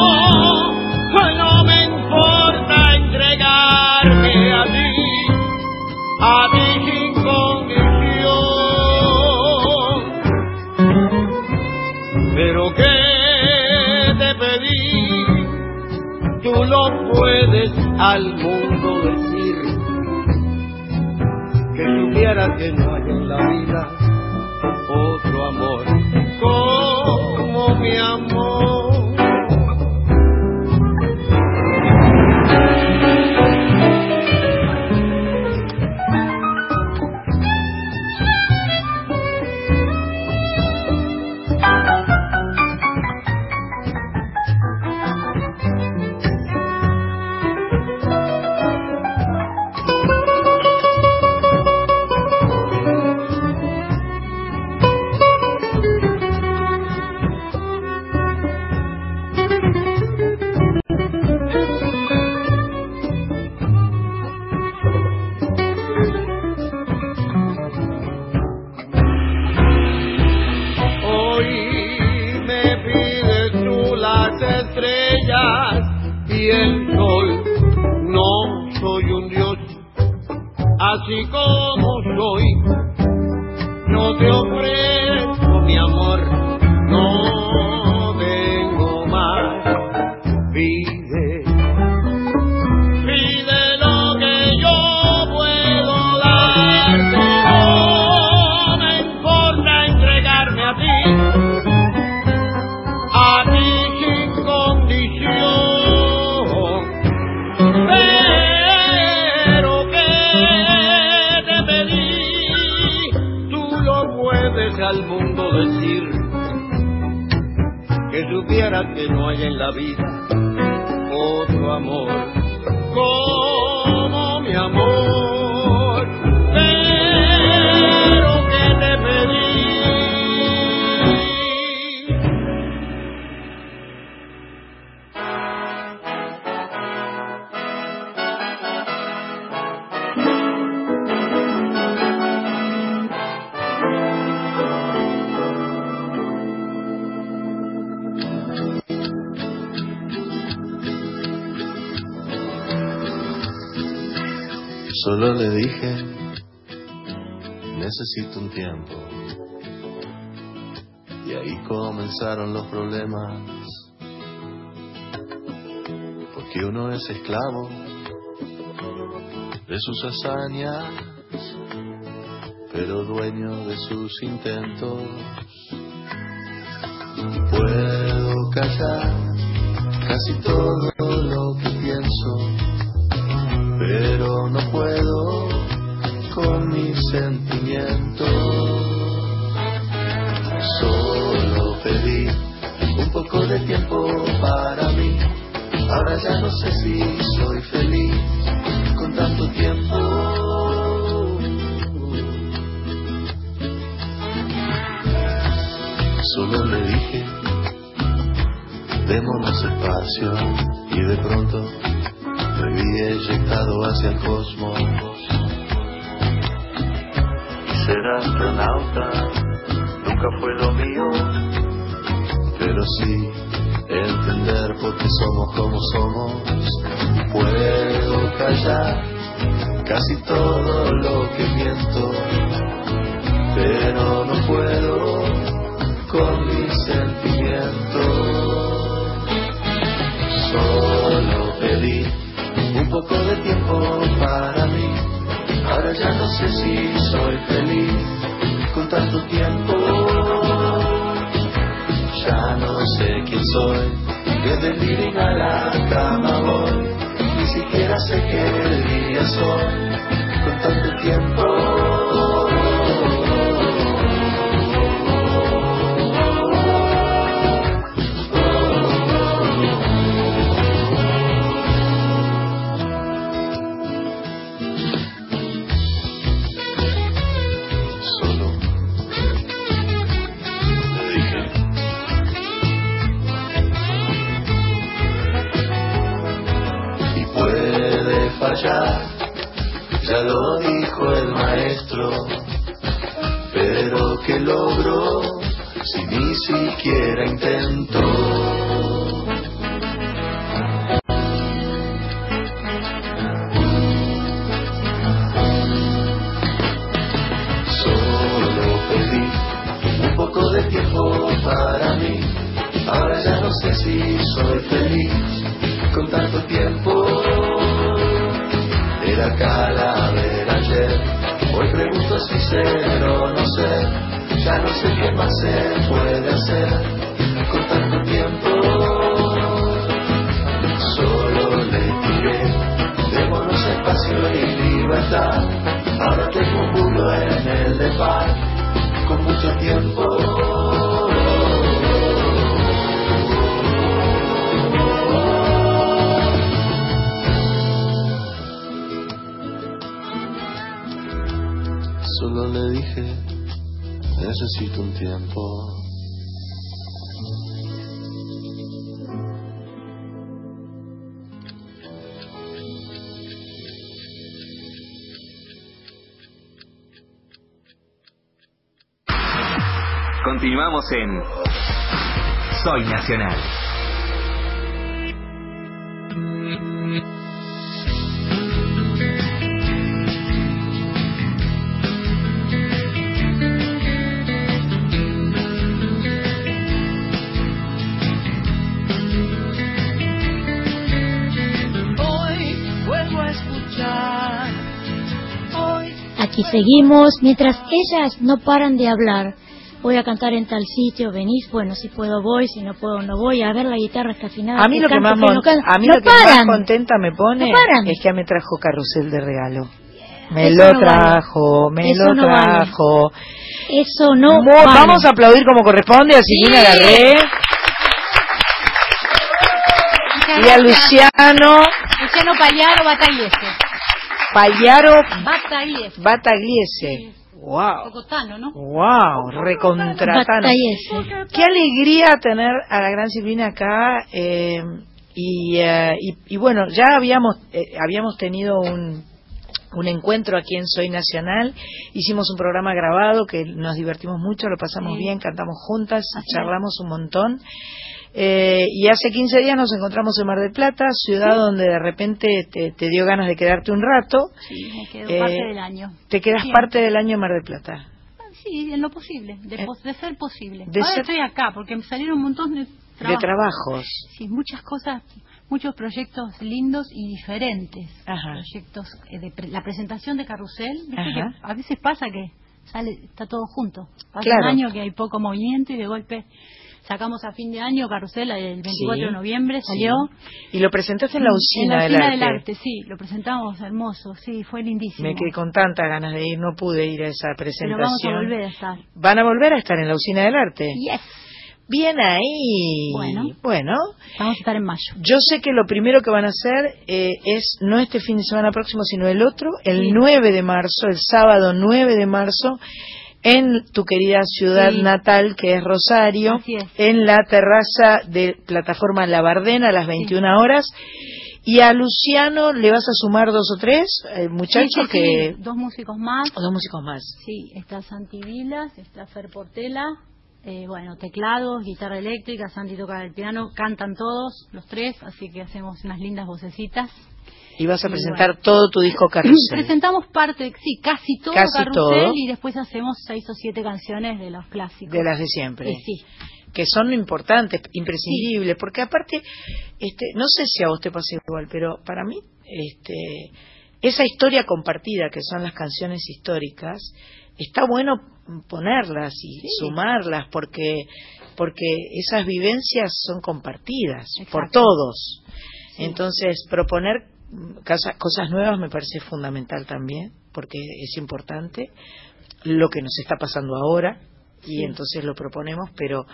S7: no me importa entregarme a ti, a ti sin condición. Pero que te pedí, tú lo puedes al que no hay en la vida otro amor como mi amor.
S8: Esclavo de sus hazañas, pero dueño de sus intentos. Puedo callar casi todo lo que pienso pero no puedo sentimientos. Solo pedí un poco de tiempo. Ahora ya no sé si soy feliz con tanto tiempo. Solo le dije, démonos espacio y de pronto me vi eyectado hacia el cosmos. Ser astronauta nunca fue lo mío, pero sí entender por qué somos como somos. Puedo callar casi todo lo que miento, pero no puedo con mis sentimientos. Solo pedí un poco de tiempo para mí. Ahora ya no sé si soy feliz con tanto tiempo. Ya no sé quién soy, desde el living a la cama voy. Ni siquiera sé qué día soy con tanto tiempo.
S6: Nacional.
S7: Hoy vuelvo a escuchar. Hoy
S2: Aquí seguimos, mientras ellas no paran de hablar. Voy a cantar en tal sitio, venís, bueno, si puedo voy, si no puedo no voy, a ver la guitarra está afinada.
S1: A mí lo que
S2: canto,
S1: más,
S2: que no
S1: a mí
S2: No
S1: lo que más contenta me pone
S2: No
S1: es que me trajo carrusel de regalo. Me
S2: Eso
S1: lo
S2: vale.
S1: trajo, me
S2: Eso
S1: lo
S2: vale.
S1: trajo.
S2: Eso no vale.
S1: Vamos a aplaudir como corresponde a Silvina Garré y a Luciano
S4: Luciano Payaro Batagliese.
S1: Payaro
S4: Batagliese.
S1: Batagliese. Wow, wow, recontratano. Qué alegría tener a la gran Silvina acá. eh, y, eh, y, y bueno, ya habíamos, eh, habíamos tenido un, un encuentro aquí en Soy Nacional. Hicimos un programa grabado que nos divertimos mucho, lo pasamos
S4: Sí.
S1: bien, cantamos juntas,
S4: Así
S1: charlamos un montón. Eh, y hace 15 días nos encontramos en Mar del Plata, ciudad donde de repente te, te dio ganas de quedarte un rato.
S4: Sí, me quedo
S1: Eh,
S4: parte del año.
S1: Te quedas
S4: Siempre.
S1: parte del año en Mar del Plata.
S4: Sí, en lo posible, de,
S1: Eh,
S4: pos- de ser posible.
S1: de
S4: Ahora
S1: ser-
S4: estoy acá porque me salieron un montón de
S1: De
S4: trabajos.
S1: trabajos.
S4: Sí, muchas cosas, muchos proyectos lindos y diferentes.
S1: Ajá.
S4: Proyectos, eh, de pre- la presentación de Carrusel, viste que a veces pasa que
S9: sale, está todo junto. Hace
S1: Claro.
S9: un año que hay poco movimiento y de golpe sacamos a fin de año Carrusel el 24
S1: Sí.
S9: de noviembre, salió.
S1: Y lo presentaste en la usina,
S9: En la
S1: del,
S9: Usina
S1: arte.
S9: del Arte, sí, lo presentamos hermoso, sí, fue lindísimo.
S1: Me quedé con tantas ganas de ir, no pude ir a esa
S9: Pero
S1: presentación.
S9: vamos a volver a estar.
S1: Van a volver a estar en la usina del arte.
S9: Yes.
S1: Bien ahí.
S9: Bueno.
S1: Bueno,
S9: Vamos a estar en mayo.
S1: yo sé que lo primero que van a hacer eh, es no este fin de semana próximo, sino el otro, el
S9: Sí.
S1: 9 de marzo, el sábado 9 de marzo, en tu querida ciudad
S9: Sí.
S1: natal, que es Rosario,
S9: es.
S1: en la terraza de plataforma La Bardena a las 21 horas. Y a Luciano le vas a sumar dos o tres eh, muchachos
S9: Sí,
S1: que...
S9: dos músicos más.
S1: Dos músicos más.
S9: Sí, está Santi Vilas, está Fer Portela, eh, bueno, teclados, guitarra eléctrica, Santi toca el piano, cantan todos, los tres, así que hacemos unas lindas vocecitas.
S1: Y vas a presentar
S9: bueno.
S1: todo tu disco Carrusel.
S9: Presentamos parte, sí, casi todo
S1: Casi
S9: Carrusel
S1: todo.
S9: y después hacemos seis o siete canciones de los clásicos.
S1: de las de siempre.
S9: Sí,
S1: que son importantes, imprescindibles, porque aparte, este, no sé si a vos te pasa igual, pero para mí, este, esa historia compartida que son las canciones históricas, está bueno ponerlas y sumarlas porque porque esas vivencias son compartidas por todos. Entonces, proponer cosas nuevas me parece fundamental también, porque es importante lo que nos está pasando ahora y
S9: Sí.
S1: entonces lo proponemos, pero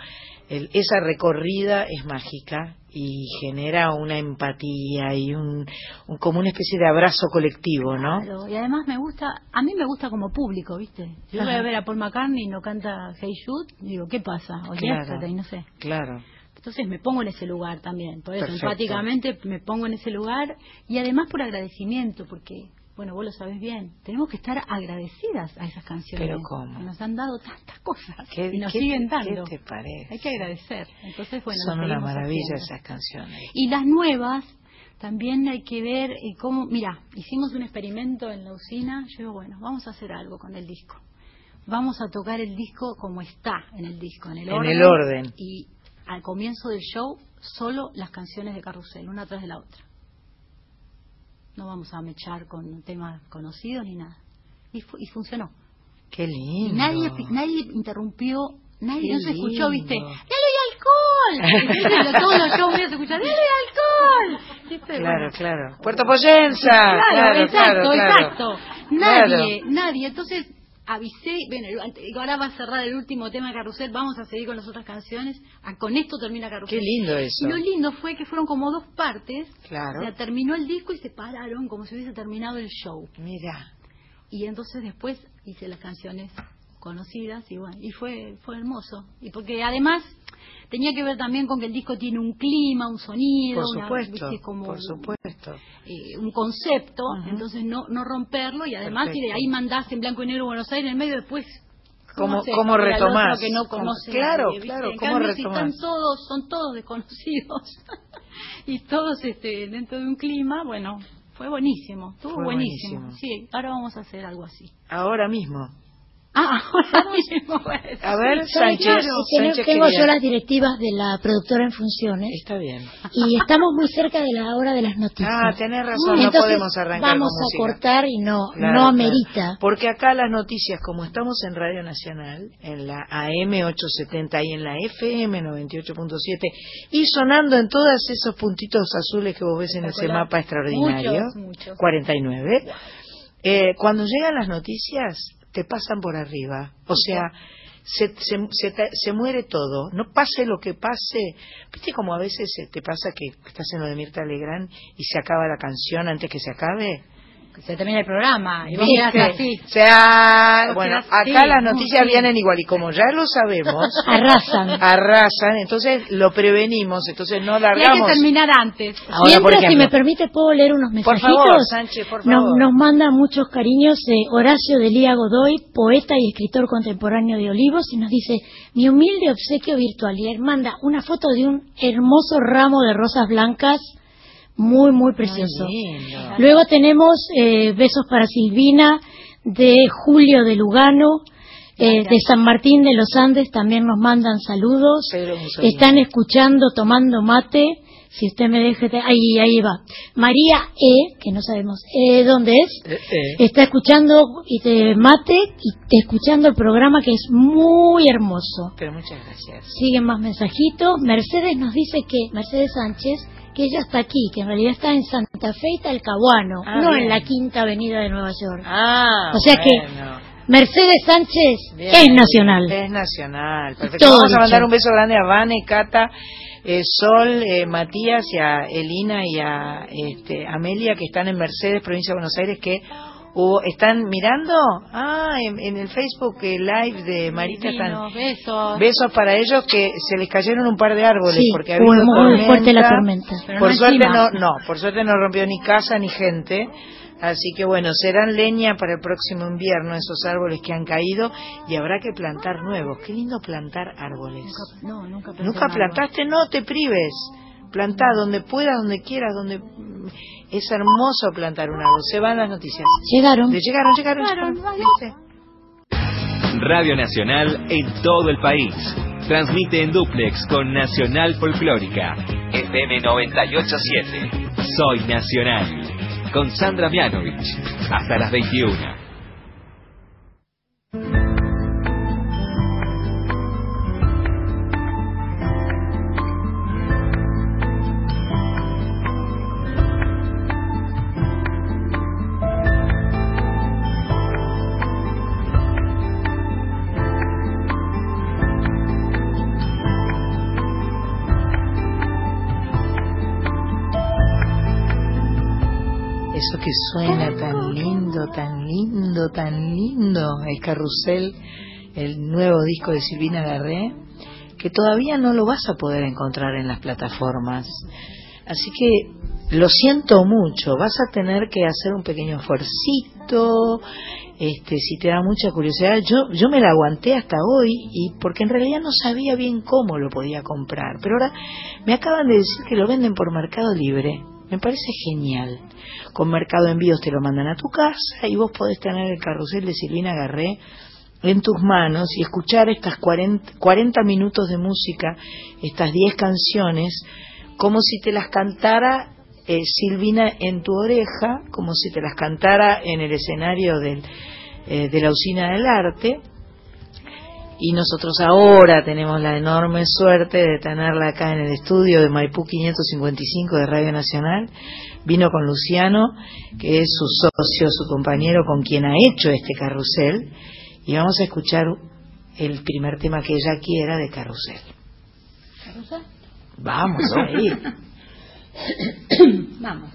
S1: el- esa recorrida es mágica y genera una empatía y un, un- como una especie de abrazo colectivo, ¿no?
S9: claro. Y además me gusta, a mí me gusta como público, ¿viste? Yo voy a ver a Paul McCartney y no canta Hey Jude, digo, ¿qué pasa? O
S1: Claro.
S9: Yesterday, no sé.
S1: Claro.
S9: Entonces me pongo en ese lugar también, por eso
S1: Perfecto.
S9: empáticamente me pongo en ese lugar y además por agradecimiento, porque, bueno, vos lo sabes bien, tenemos que estar agradecidas a esas canciones.
S1: Pero ¿cómo?
S9: que Nos han dado tantas cosas
S1: ¿Qué,
S9: y nos
S1: qué-
S9: siguen
S1: qué
S9: dando.
S1: te parece?
S9: Hay que agradecer. Entonces, bueno,
S1: Son una maravilla
S9: haciendo.
S1: esas canciones.
S9: Y las nuevas, también hay que ver eh, cómo, mira, hicimos un experimento en la usina, yo digo, bueno, vamos a hacer algo con el disco. Vamos a tocar el disco como está en el disco, en el
S1: En
S9: orden.
S1: el orden.
S9: Y al comienzo del show, solo las canciones de Carrusel, una tras de la otra. No vamos a mechar con temas conocidos ni nada. Y, fu- y funcionó.
S1: Qué
S9: Y
S1: lindo.
S9: nadie, pi- nadie interrumpió, nadie
S1: Qué
S9: no se escuchó. ¿viste? ¡Dale alcohol! Y todos los shows se escuchan, ¡dale alcohol! ¿Viste?
S1: Claro, claro. Puerto Poyenza.
S9: Claro,
S1: Claro,
S9: exacto,
S1: claro,
S9: exacto. Nadie, nadie. Entonces avisé, bueno, ahora va a cerrar el último tema de Carrusel, vamos a seguir con las otras canciones. Ah, Con esto termina Carrusel.
S1: Qué lindo eso.
S9: Y lo lindo fue que fueron como dos partes.
S1: Claro.
S9: O sea, terminó el disco y se pararon como si hubiese terminado el show.
S1: Mira.
S9: Y entonces después hice las canciones conocidas y bueno, y fue fue hermoso. Y porque además tenía que ver también con que el disco tiene un clima, un sonido,
S1: Por
S9: una-
S1: supuesto.
S9: viste, como
S1: Por supuesto.
S9: eh, un concepto, entonces no no romperlo y además si de ahí mandaste en blanco y negro Buenos Aires en el medio después
S1: ¿Cómo- cómo retomás?
S9: que no
S1: ¿Cómo-
S9: conoce
S1: claro, claro,
S9: En
S1: ¿cómo
S9: cambio, si
S1: retomás?
S9: están todos son todos desconocidos y todos este dentro de un clima bueno fue buenísimo estuvo
S1: Fue
S9: buenísimo.
S1: buenísimo.
S9: sí ahora vamos a hacer algo así
S1: Ahora mismo.
S9: Ah ahora mismo.
S1: A ver,
S2: ¿Sabes
S1: Sánchez.
S2: Tengo-
S1: Sánchez
S2: tengo
S1: quería-
S2: yo las directivas de la productora en funciones
S1: Está bien.
S2: y estamos muy cerca de la hora de las noticias.
S1: Ah, tenés razón, no
S2: Entonces,
S1: podemos arrancar
S2: vamos
S1: con
S2: a
S1: música.
S2: cortar y no,
S1: Claro,
S2: no
S1: claro.
S2: amerita.
S1: Porque acá las noticias, como estamos en Radio Nacional, en la AM 870 y en la FM 98.7, y sonando en todos esos puntitos azules que vos ves en ese mapa extraordinario,
S9: Muchos, muchos.
S1: 49, eh, cuando llegan las noticias, te pasan por arriba. O sea, se, se, se, se muere todo. No pase lo que pase. ¿Viste como a veces eh, te pasa que estás en lo de Mirta Legrand y se acaba la canción antes que se acabe?
S9: Se termina el programa y vos
S1: sea, bueno, acá las noticias
S9: sí.
S1: vienen igual y como ya lo sabemos,
S2: Arrasan.
S1: arrasan, entonces lo prevenimos, entonces no
S9: y hay que
S1: largamos.
S9: terminar antes
S1: Ahora, por
S2: Mientras, si
S1: ejemplo.
S2: me permite, puedo leer unos
S1: Por
S2: mensajitos.
S1: favor, Sánchez, por
S2: Nos,
S1: favor.
S2: nos manda muchos cariños eh, Horacio Delía Godoy, poeta y escritor contemporáneo de Olivos, y nos dice, mi humilde obsequio virtual. Y él manda una foto de un hermoso ramo de rosas blancas, muy, muy precioso.
S1: Muy.
S2: Luego tenemos eh, besos para Silvina, de Julio de Lugano, eh, de San Martín de los Andes, también nos mandan saludos. Están escuchando, tomando mate. si usted me deja, ahí, ahí va. María E, que no sabemos eh, dónde es,
S1: Eh, eh.
S2: está escuchando y te mate y te escuchando el programa que es muy hermoso.
S1: Pero muchas gracias.
S2: Siguen más mensajitos. Mercedes nos dice que, Mercedes Sánchez, que ella está aquí, que en realidad está en Santa Fe y Talcahuano,
S1: Ah,
S2: no
S1: bien.
S2: en la Quinta Avenida de Nueva York.
S1: Ah,
S2: O sea que. Mercedes Sánchez
S1: Bien.
S2: es nacional.
S1: Es nacional. Perfecto.
S2: Todo
S1: Vamos a mandar un beso grande a Vane, Cata, eh, Sol, eh, Matías y a Elina y a este, Amelia que están en Mercedes, provincia de Buenos Aires, que hubo- están mirando. Ah, en, en el Facebook Live de Marita están.
S9: Besos.
S1: Besos para ellos que se les cayeron un par de árboles
S2: Sí,
S1: porque ha
S2: muy,
S1: habido
S2: muy
S1: tormenta.
S2: fuerte la tormenta.
S9: Pero
S1: Por
S9: no
S1: suerte
S9: encima.
S1: no, no, por suerte no rompió ni casa ni gente. Así que bueno, serán leña para el próximo invierno esos árboles que han caído y habrá que plantar nuevos. Qué lindo plantar árboles.
S9: Nunca, no, nunca
S1: Nunca
S9: árbol.
S1: plantaste, no te prives. Plantá donde puedas, donde quieras, donde mm, es hermoso plantar un árbol. Se van las noticias.
S2: Llegaron.
S1: De- llegaron, llegaron,
S9: Llegaron,
S1: llegaron.
S6: Radio Nacional en todo el país. Transmite en duplex con Nacional Folclórica. FM 987. Soy Nacional. Con Sandra Mianovich. Hasta las 21.
S1: Que suena tan lindo, tan lindo, tan lindo, el carrusel, el nuevo disco de Silvina Garré, que todavía no lo vas a poder encontrar en las plataformas. Así que lo siento mucho, vas a tener que hacer un pequeño esfuercito, este, si te da mucha curiosidad. Yo, yo me la aguanté hasta hoy y porque en realidad no sabía bien cómo lo podía comprar, pero ahora me acaban de decir que lo venden por Mercado Libre. Me parece genial. Con Mercado Envíos te lo mandan a tu casa y vos podés tener el carrusel de Silvina Garré en tus manos y escuchar estas 40, 40 minutos de música, estas 10 canciones, como si te las cantara eh, Silvina en tu oreja, como si te las cantara en el escenario del, eh, de la usina del arte. Y nosotros ahora tenemos la enorme suerte de tenerla acá en el estudio de Maipú 555 de Radio Nacional. Vino con Luciano, que es su socio, su compañero con quien ha hecho este carrusel. Y vamos a escuchar el primer tema que ella quiera de carrusel. Vamos ahí.
S9: Vamos.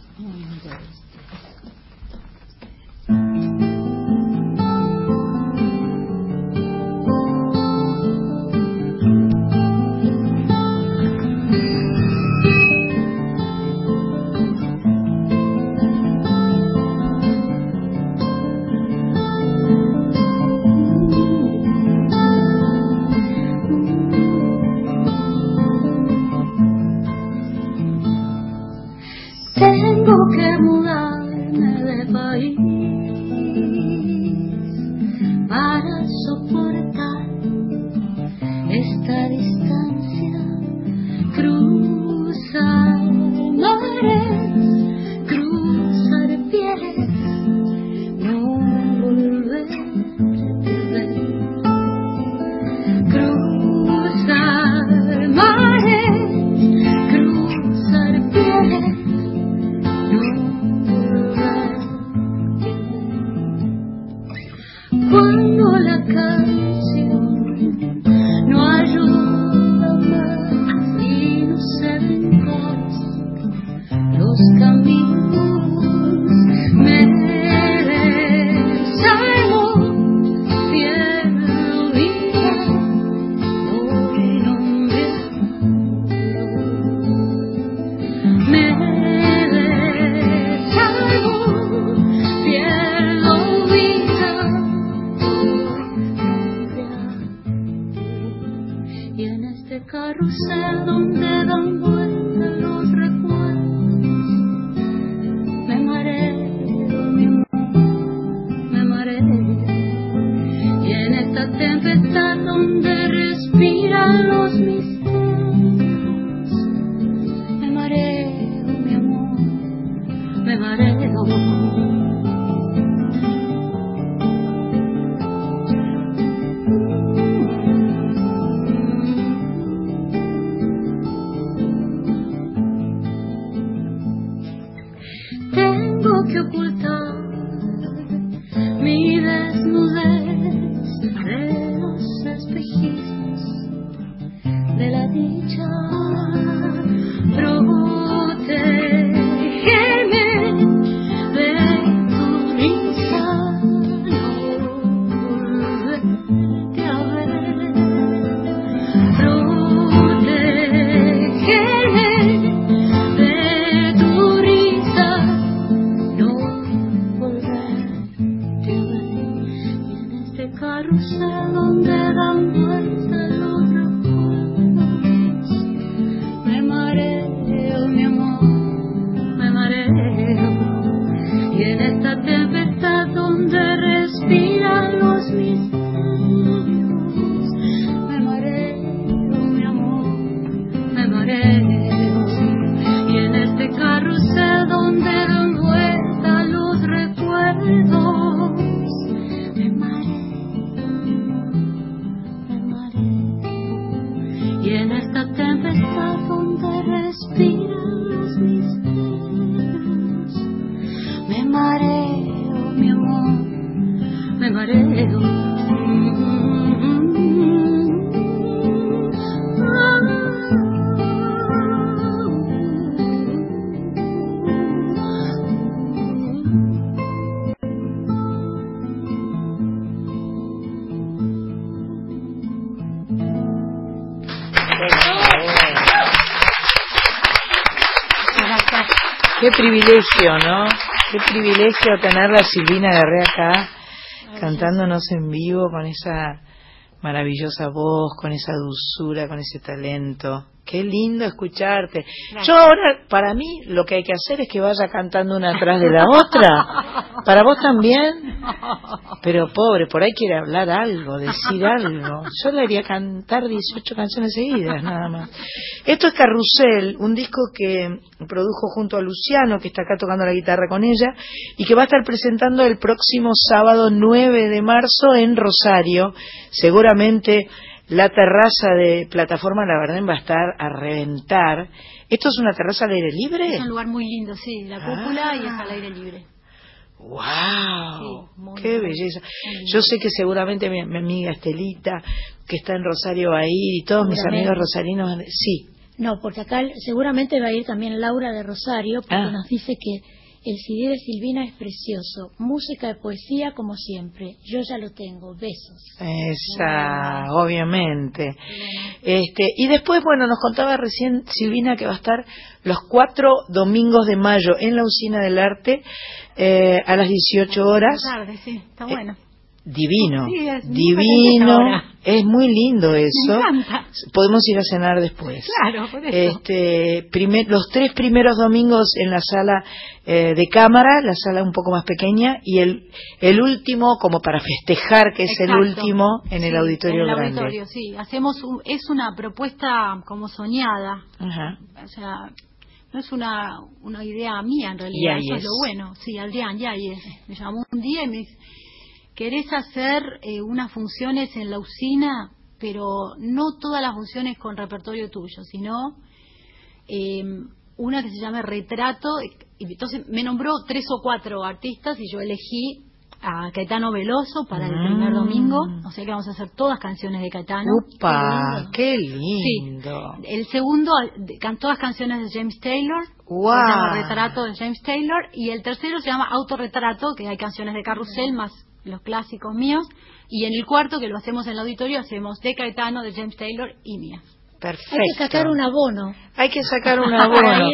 S10: Los misterios,
S1: privilegio, ¿no? Qué privilegio tener a Silvina Guerrero acá cantándonos en vivo con esa maravillosa voz, con esa dulzura, con ese talento. Qué lindo escucharte. Yo ahora, para mí, lo que hay que hacer es que vaya cantando una atrás de la otra. ¿Para vos también? Pero pobre, por ahí quiere hablar algo, decir algo. Yo le haría cantar 18 canciones seguidas, nada más. Esto es Carrusel, un disco que produjo junto a Luciano, que está acá tocando la guitarra con ella, y que va a estar presentando el próximo sábado 9 de marzo en Rosario. Seguramente la terraza de plataforma La Verdad va a estar a reventar. ¿Esto es una terraza al aire libre?
S9: Es un lugar muy lindo, sí, la cúpula y es al aire libre.
S1: ¡Wow!
S9: Sí,
S1: ¡Qué belleza! Yo sé que seguramente mi, mi amiga Estelita, que está en Rosario, va a ir, y todos mis amigos rosarinos Sí.
S2: No, porque acá seguramente va a ir también Laura de Rosario, porque
S1: Ah.
S2: nos dice que el CD de Silvina es precioso. Música de poesía como siempre. Yo ya lo tengo. Besos.
S1: Esa, obviamente. Este, y después, bueno, nos contaba recién Silvina que va a estar los cuatro domingos de mayo en la Usina del Arte eh, a las 18 horas.
S9: Tarde, sí, está bueno.
S1: Divino,
S9: Sí, es
S1: divino, es muy lindo eso.
S9: Me.
S1: Podemos ir a cenar después.
S9: Claro, por eso.
S1: Este, primer- los tres primeros domingos en la sala eh, de cámara, la sala un poco más pequeña, y el, el último, como para festejar que es el último, en el auditorio
S9: en el
S1: grande.
S9: auditorio, sí. Hacemos un- es una propuesta como soñada.
S1: Ajá.
S9: O sea, no es una, una idea mía en realidad. Eso es lo bueno. Sí, Adrián Yáñez. Me llamó un día y me dice, ¿querés hacer eh, unas funciones en la usina? Pero no todas las funciones con repertorio tuyo, sino eh, una que se llama Retrato. Y entonces me nombró tres o cuatro artistas y yo elegí a Caetano Veloso para el primer
S1: Mm.
S9: domingo. O sea que vamos a hacer todas canciones de Caetano.
S1: ¡Upa! ¡Qué
S9: Sí.
S1: lindo!
S9: El segundo, todas canciones de James Taylor.
S1: ¡Guau!
S9: Se llama Retrato de James Taylor. Y el tercero se llama Autorretrato, que hay canciones de Carrusel más los clásicos míos. Y en el cuarto, que lo hacemos en el auditorio, hacemos de Caetano, de James Taylor y mías.
S1: Perfecto.
S2: Hay que sacar un abono.
S1: Hay que sacar un abono.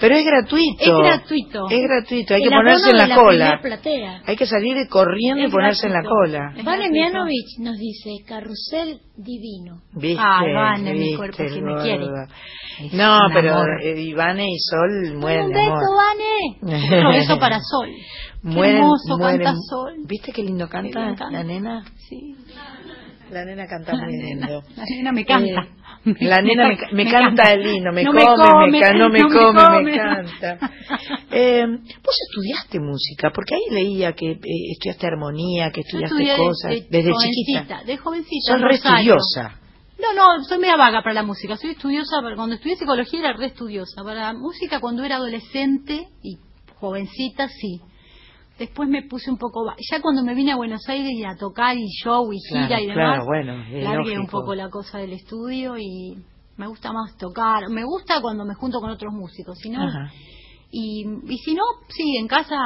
S1: Pero es gratuito.
S9: Es gratuito.
S1: Es gratuito. Hay
S2: El
S1: que ponerse en la,
S2: primer
S1: cola.
S2: platea.
S1: Hay que salir corriendo y
S9: Es
S1: ponerse en la
S9: gratuito.
S1: cola.
S9: Es
S2: Vane
S9: gratuito.
S2: Mianovich nos dice, carrusel divino.
S1: ¿Viste?
S9: Ay, Vane, mi
S1: ¿Viste,
S9: cuerpo que me quiere.
S1: No,
S9: un
S1: pero eh, Ivane y Sol mueren
S9: un
S1: de amor.
S9: beso, Vane. Otro beso para Sol. Qué
S1: Mueren,
S9: hermoso
S1: mueren.
S9: canta Sol.
S1: ¿Viste qué lindo canta, la nena?
S9: Sí.
S1: La nena canta muy lindo.
S9: La nena me canta.
S1: Eh, la nena me, me canta lindo, me
S9: No
S1: come,
S9: me come,
S1: me ca- no me
S9: no me
S1: come, me canta. Eh, vos estudiaste música, porque ahí leía que eh, estudiaste armonía, que estudiaste cosas
S9: de-
S1: desde
S9: jovencita,
S1: chiquita.
S9: De jovencita.
S1: Sos re estudiosa.
S9: No, no, soy media vaga para la música. Soy estudiosa, pero cuando estudié psicología era re estudiosa. Para la música, cuando era adolescente y jovencita, sí. Después me puse un poco. Ya cuando me vine a Buenos Aires y a tocar y show y gira
S1: Claro,
S9: y demás,
S1: claro, bueno,
S9: largué un poco la cosa del estudio y, Me gusta más tocar. Me gusta cuando me junto con otros músicos. Si no,
S1: Ajá.
S9: y, y si no, sí, en casa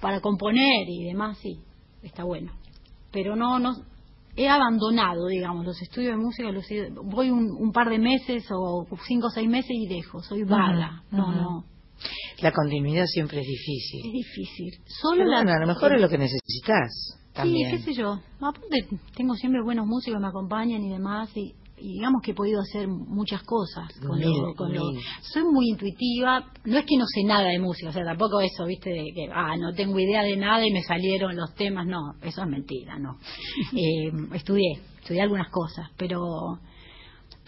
S9: para componer y demás, sí, está bueno. Pero no, no, he abandonado, digamos, los estudios de música, los voy un, un par de meses o cinco o seis meses y dejo, soy vaga. No, no,
S1: La continuidad siempre es difícil.
S9: es difícil. Solo
S1: Pero
S9: la,
S1: a lo mejor es lo que necesitas también.
S9: Sí, qué sé yo. Aparte, tengo siempre buenos músicos que me acompañan y demás, y, y digamos que he podido hacer muchas cosas. Con lo-
S1: Mil,
S9: con lo-
S1: mil.
S9: soy muy intuitiva, no es que no sé nada de música, o sea, tampoco eso, viste, de que, ah, no tengo idea de nada y me salieron los temas, no, eso es mentira, no. Eh, estudié, estudié algunas cosas, pero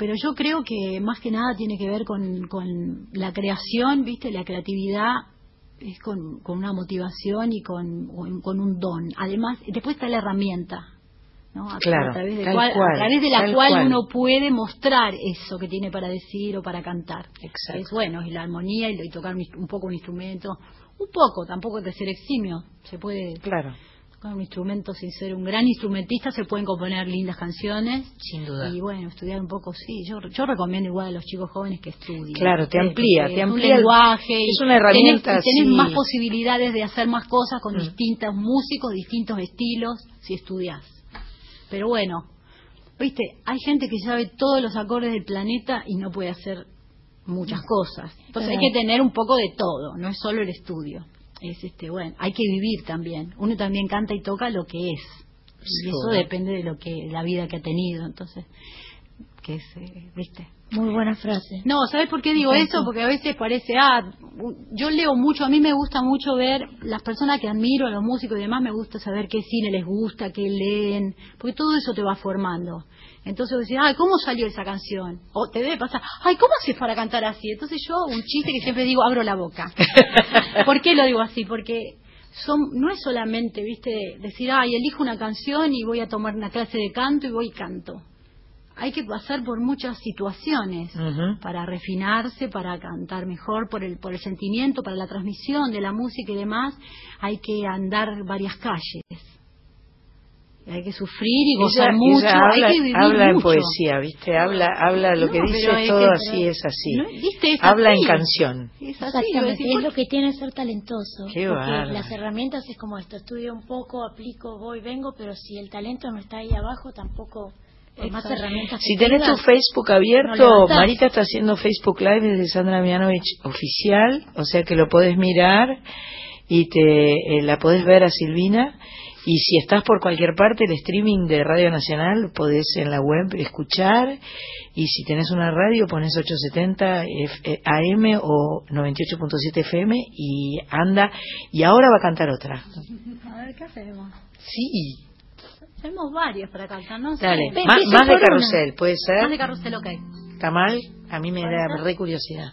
S9: pero yo creo que más que nada tiene que ver con, con la creación, ¿viste? La creatividad es con, con una motivación y con, con un don. Además, después está la herramienta, ¿no? A,
S1: Claro,
S9: a través, de
S1: tal
S9: cual-
S1: cual,
S9: a través de la cual,
S1: cual.
S9: uno puede mostrar eso que tiene para decir o para cantar.
S1: Exacto.
S9: Es bueno, y la armonía y, lo- y tocar un, un poco un instrumento. Un poco, tampoco hay que ser eximio. Se puede
S1: Claro,
S9: tocar un instrumento sin ser un gran instrumentista, se pueden componer lindas canciones.
S1: sin duda.
S9: Y bueno, estudiar un poco, sí. Yo, yo recomiendo igual a los chicos jóvenes que estudien.
S1: Claro, te amplía, te
S9: un
S1: amplía el-
S9: lenguaje.
S1: es una herramienta,
S9: Tenés, tenés
S1: sí.
S9: más posibilidades de hacer más cosas con
S1: Mm.
S9: distintos músicos, distintos estilos, si estudias. Pero bueno, viste, hay gente que sabe todos los acordes del planeta y no puede hacer muchas cosas. Entonces hay que tener un poco de todo, no es solo el estudio. Es este, bueno, hay que vivir también. Uno también canta y toca lo que es. Y eso depende de lo que la vida que ha tenido, entonces que es, eh, ¿viste?
S2: Muy buena frase.
S9: No, ¿sabes por qué digo
S2: Exacto.
S9: eso? Porque a veces parece, ah, yo leo mucho, a mí me gusta mucho ver las personas que admiro, a los músicos y demás, me gusta saber qué cine les gusta, qué leen, porque todo eso te va formando. Entonces decís, ay, ¿cómo salió esa canción? O te debe pasar, ay, ¿cómo haces para cantar así? Entonces yo, un chiste que siempre digo, abro la boca. ¿Por qué lo digo así? Porque son, no es solamente, viste, decir, ay, elijo una canción y voy a tomar una clase de canto y voy y canto. Hay que pasar por muchas situaciones para refinarse, para cantar mejor, por el, por el sentimiento, para la transmisión de la música y demás, hay que andar varias calles. Hay que sufrir y gozar
S1: Ella-
S9: mucho,
S1: ella habla,
S9: hay que vivir
S1: habla en poesía, ¿viste? Habla, habla lo
S9: No,
S1: que dice
S9: es
S1: todo
S9: que-
S1: así, es así.
S9: ¿No? ¿Viste? Es
S1: Habla
S9: así.
S1: en canción.
S9: Es así,
S2: Exactamente,
S9: decís,
S2: es
S9: ¿por
S2: lo que tiene ser talentoso.
S1: Qué
S2: porque las herramientas es como esto, estudio un poco, aplico, voy, vengo, pero si el talento no está ahí abajo, tampoco, más
S9: Exacto.
S2: herramientas
S1: Si tenés tu Facebook abierto. Marita está haciendo Facebook Live desde Sandra Mianovich oficial, o sea que lo podés mirar y te eh, la podés ver a Silvina. Y si estás por cualquier parte, el streaming de Radio Nacional podés en la web escuchar. Y si tenés una radio, pones 870 F- eh, AM o 98.7 FM y anda. Y ahora va a cantar otra.
S9: A ver, ¿qué hacemos?
S1: Sí,
S9: Tenemos varias para cantar, ¿no?
S1: dale. Más de
S2: una.
S1: carrusel, puede ser.
S9: Más de carrusel, ok.
S1: ¿Está mal? A mí me da re curiosidad.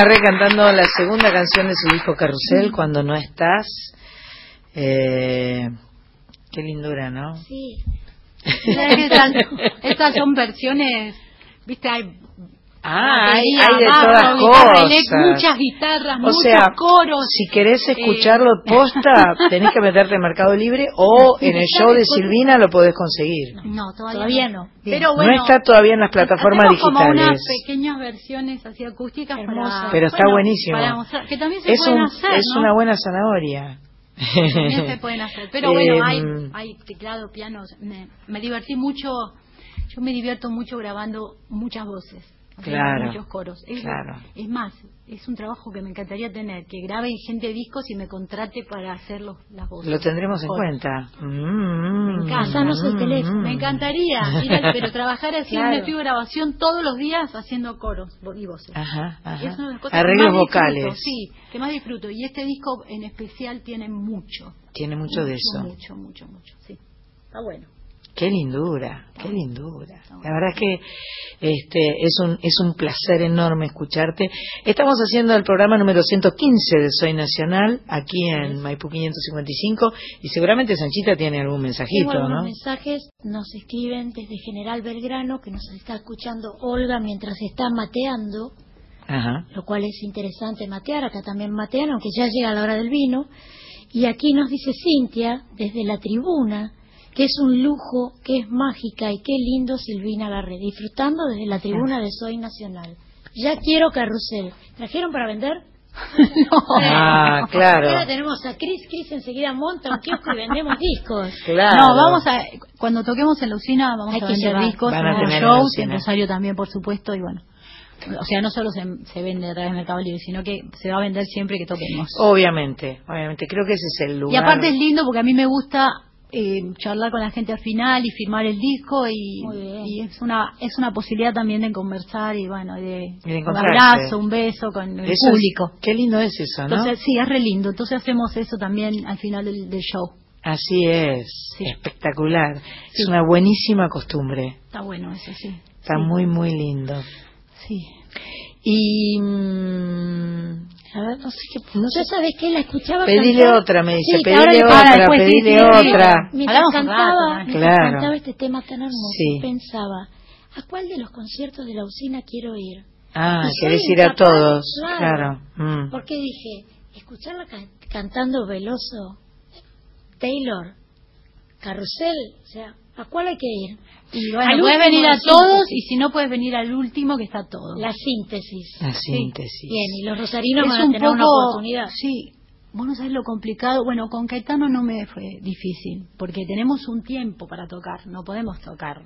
S1: Silvina Garré cantando la segunda canción de su disco Carrusel, Cuando no estás. Eh, qué lindura, ¿no?
S2: Sí.
S9: ¿Sabes que estas, estas son versiones, viste, hay
S1: Ah, hay, hay de todas cosas.
S9: muchas guitarras,
S1: O
S9: muchos
S1: sea,
S9: coros.
S1: si querés escucharlo posta, tenés que meterte en Mercado Libre o en el show de Silvina lo podés conseguir.
S9: No, todavía,
S2: Todavía no.
S9: Pero bueno,
S1: no está todavía en las plataformas
S9: hacemos como unas
S1: digitales.
S9: pequeñas versiones así acústicas para...
S1: Pero está
S9: bueno,
S1: buenísimo.
S9: para mostrar- que también se
S1: Es,
S9: pueden
S1: un-
S9: hacer,
S1: es
S9: ¿no?
S1: una buena zanahoria.
S9: También se pueden hacer. Pero bueno, hay,
S1: Em,
S9: hay teclado, pianos. Me, me divertí mucho. Yo me divierto mucho grabando muchas voces.
S1: Claro,
S9: Muchos coros. Es,
S1: claro.
S9: es más, es un trabajo que me encantaría tener. Que grabe gente discos y me contrate para hacer los, las voces.
S1: Lo tendremos en cuenta. Mm,
S9: Me encanta.
S2: Pasanos el
S1: mm,
S2: teléfono.
S1: mm.
S9: Me encantaría, pero trabajar así en
S2: Claro.
S9: un estudio de grabación todos los días haciendo coros y voces.
S1: Ajá, ajá.
S9: Es una de las cosas que
S1: Arreglos
S9: más disfruto,
S1: vocales.
S9: sí, que más disfruto. Y este disco en especial tiene mucho.
S1: Tiene mucho de eso.
S9: Mucho, mucho, mucho, sí. Está bueno.
S1: Qué lindura, qué lindura. La verdad es que este es un es un placer enorme escucharte. Estamos haciendo el programa número 115 de Soy Nacional aquí en Maipú 555 y seguramente Sanchita tiene algún
S2: Tengo
S1: mensajito,
S2: algunos
S1: ¿no?
S2: mensajes, nos escriben desde General Belgrano, que nos está escuchando Olga mientras está mateando,
S1: Ajá.
S2: lo cual es interesante matear, acá también matean, aunque ya llega la hora del vino. Y aquí nos dice Cintia, desde la tribuna, que es un lujo, que es mágica y qué lindo Silvina Garre, disfrutando desde la tribuna de Soy Nacional. Ya quiero carrusel. ¿Trajeron para vender?
S1: Ah,
S2: Ahora
S1: claro.
S2: tenemos a Cris, Cris enseguida monta un kiosco y vendemos discos.
S1: Claro.
S9: No, vamos a, cuando toquemos en la usina vamos
S2: Hay
S9: a vender
S2: llevar.
S9: discos,
S1: a
S9: shows, en Rosario también, por supuesto, y bueno. O sea, no solo se, se vende a través de Mercado Libre, sino que se va a vender siempre que toquemos.
S1: Obviamente, obviamente. Creo que ese es el lugar.
S9: Y aparte es lindo porque a mí me gusta eh, charlar con la gente al final y firmar el disco y, es una es una posibilidad también de conversar y bueno, de,
S1: Y de
S9: un abrazo, un beso con el
S1: Eso es-
S9: público.
S1: qué lindo es eso, ¿no?
S9: Entonces, sí, es re lindo. Entonces hacemos eso también al final del, del show.
S1: Así es.
S9: Sí.
S1: Espectacular.
S9: Sí.
S1: Es una buenísima costumbre.
S9: Está bueno eso, sí.
S1: Está
S9: Sí.
S1: muy, muy lindo.
S9: Sí.
S1: Y. a ver, no sé qué. No sé
S2: ¿Ya sabes qué? La escuchaba
S1: Pedile
S2: cantar.
S1: otra, me dice,
S2: Sí,
S1: pedile otra,
S9: después,
S1: pedile
S9: sí, sí.
S1: otra.
S2: Mientras cantaba,
S9: rato,
S2: mientras
S1: Claro.
S2: cantaba este tema tan hermoso,
S1: Sí.
S2: pensaba, ¿a cuál de los conciertos de la usina quiero ir?
S1: Ah, querés ir a todos.
S2: claro.
S1: Claro. mm.
S2: Porque dije, escucharla can- cantando Veloso, Taylor, Carrusel, o sea, ¿a cuál hay que ir?
S9: Y bueno,
S2: Al
S9: puedes venir a todos
S2: síntesis.
S9: y si no puedes venir al último que está todo.
S2: La síntesis.
S1: La síntesis.
S2: Bien, y los rosarinos
S9: es
S2: van a
S9: un
S2: tener
S9: poco,
S2: una oportunidad.
S9: sí, vos no sabés lo complicado. Bueno, con Caetano no me fue difícil, porque tenemos un tiempo para tocar, no podemos tocar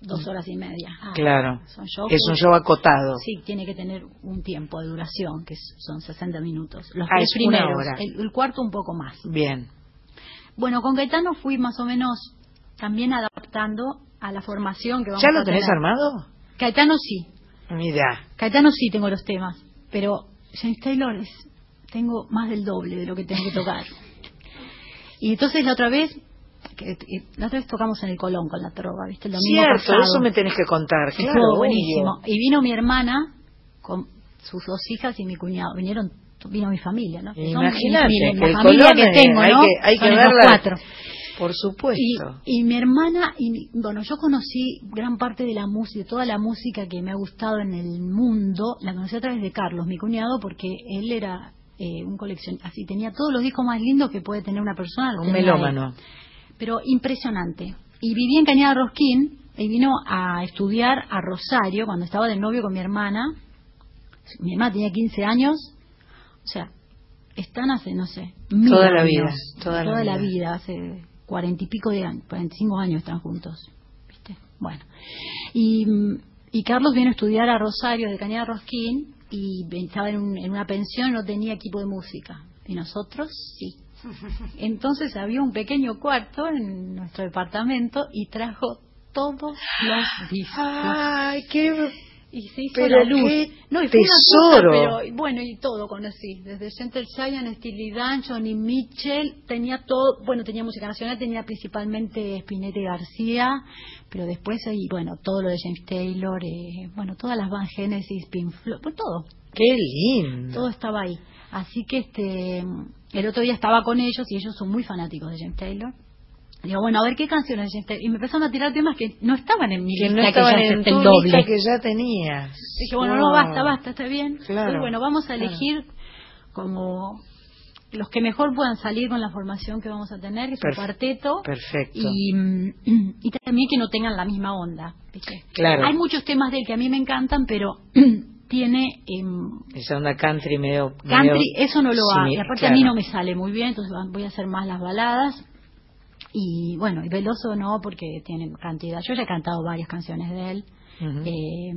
S9: dos horas y media.
S2: Ah.
S1: Claro.
S9: Son shows
S1: Es un show acotado.
S9: Sí, tiene que tener un tiempo de duración, que son 60 minutos. Los
S1: Ah,
S9: tres
S1: es una
S9: primeros,
S1: hora.
S9: El, el cuarto un poco más.
S1: Bien.
S9: Bueno, con Gaetano fui más o menos también adaptando a la formación que vamos
S1: ¿Ya
S9: a
S1: lo tenés
S9: tener.
S1: armado?
S9: Caetano sí,
S1: Mira,
S9: Caetano sí tengo los temas, pero James Taylor es, tengo más del doble de lo que tengo que tocar. Y entonces la otra vez, que, la otra vez tocamos en el Colón con la trova, ¿viste? El domingo
S1: cierto,
S9: pasado.
S1: eso me tenés que contar.
S9: Estuvo
S1: Claro,
S9: buenísimo.
S1: obvio.
S9: Y vino mi hermana con sus dos hijas y mi cuñado. Vinieron, vino mi familia, ¿no? Son
S1: Imagínate,
S9: mi- mi-
S1: que
S9: la familia
S1: Colón,
S9: que tengo,
S1: hay
S9: ¿no?
S1: que- hay
S9: Son
S1: que verla.
S9: cuatro.
S1: Por supuesto.
S9: Y, y mi hermana, y mi- bueno, yo conocí gran parte de la música, toda la música que me ha gustado en el mundo, la conocí a través de Carlos, mi cuñado, porque él era eh, un coleccionista, así tenía todos los discos más lindos que puede tener una persona.
S1: Un
S9: él.
S1: melómano.
S9: Pero impresionante. Y vivía en Cañada Rosquín y vino a estudiar a Rosario cuando estaba de novio con mi hermana. Mi hermana tenía 15 años, o sea, están hace, no sé, mil
S1: Toda la
S9: años.
S1: vida, toda la
S9: la
S1: vida.
S9: vida, hace cuarenta y pico de años, 45 años están juntos. ¿viste? Bueno, y, y Carlos vino a estudiar a Rosario de Cañada Rosquín y estaba en, un- en una pensión, no tenía equipo de música. Y nosotros sí. Entonces había un pequeño cuarto en nuestro departamento y trajo todos los discos.
S1: Ay, qué
S9: Y se hizo
S1: Pero
S9: la luz.
S1: qué
S9: no, y fue una cosa,
S1: tesoro.
S9: pero bueno, y todo conocí. Desde Gentle Giant, Steely Dan, Johnny Mitchell, tenía todo, bueno, tenía música nacional, tenía principalmente Spinetta y García, pero después ahí, bueno, todo lo de James Taylor, eh, bueno, todas las Van Genesis, Pink Floyd, pues todo,
S1: qué lindo.
S9: todo estaba ahí. Así que este, el otro día estaba con ellos y ellos son muy fanáticos de James Taylor. Digo, bueno, a ver qué canciones Taylor. Y me empezaron a tirar temas que no estaban en mi
S1: que
S9: lista,
S1: no estaban
S9: que ya
S1: en tu
S9: doble.
S1: lista que ya tenías.
S9: Dije, bueno, no, basta, basta, está bien.
S1: Claro,
S9: Entonces, bueno, vamos a
S1: claro.
S9: elegir como los que mejor puedan salir con la formación que vamos a tener, que es un cuarteto.
S1: Perfecto.
S9: Y, mm, y también que no tengan la misma onda. ¿viste?
S1: Claro.
S9: Hay muchos temas de él que a mí me encantan, pero tiene em,
S1: Esa onda country medio...
S9: country,
S1: medio
S9: eso no lo hago. Aparte
S1: claro.
S9: a mí no me sale muy bien, entonces voy a hacer más las baladas. Y bueno, y Veloso no, porque tiene cantidad. Yo ya he cantado varias canciones de él. Eh,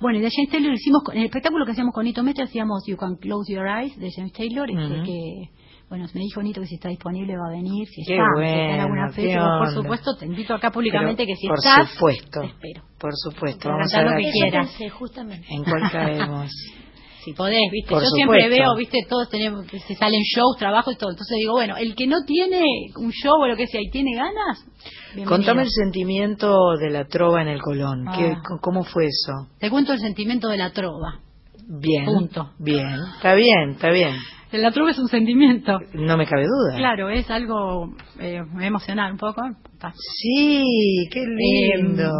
S9: bueno, y de James Taylor hicimos, en el espectáculo que hacíamos con Nito Mestre hacíamos You Can Close Your Eyes de James Taylor, este,
S1: Ujú.
S9: que, bueno, me dijo Nito que si está disponible va a venir, si
S1: Qué
S9: está, si
S1: bueno,
S9: está en alguna fecha, por supuesto, te invito acá públicamente
S1: Pero,
S9: que si
S1: por
S9: estás,
S1: supuesto.
S9: te espero.
S1: Por supuesto. Vamos a
S9: cantar lo
S1: ver
S9: que quieras.
S2: pensé, justamente.
S1: en cuál caemos.
S9: Si podés, viste,
S1: Por
S9: yo siempre veo, viste, todos tenemos, se salen shows, trabajos y todo, entonces digo, bueno, el que no tiene un show o lo que sea y tiene ganas, bienvenido.
S1: Contame el sentimiento de la trova en el Colón.
S9: Ah.
S1: ¿Qué- c- ¿Cómo fue eso?
S9: Te cuento el sentimiento de la trova.
S1: Bien.
S9: Punto.
S1: Bien. Está bien, está bien.
S9: La trova es un sentimiento.
S1: No me cabe duda.
S9: Claro, es algo eh, me emocionar un poco. Está.
S1: Sí, qué lindo.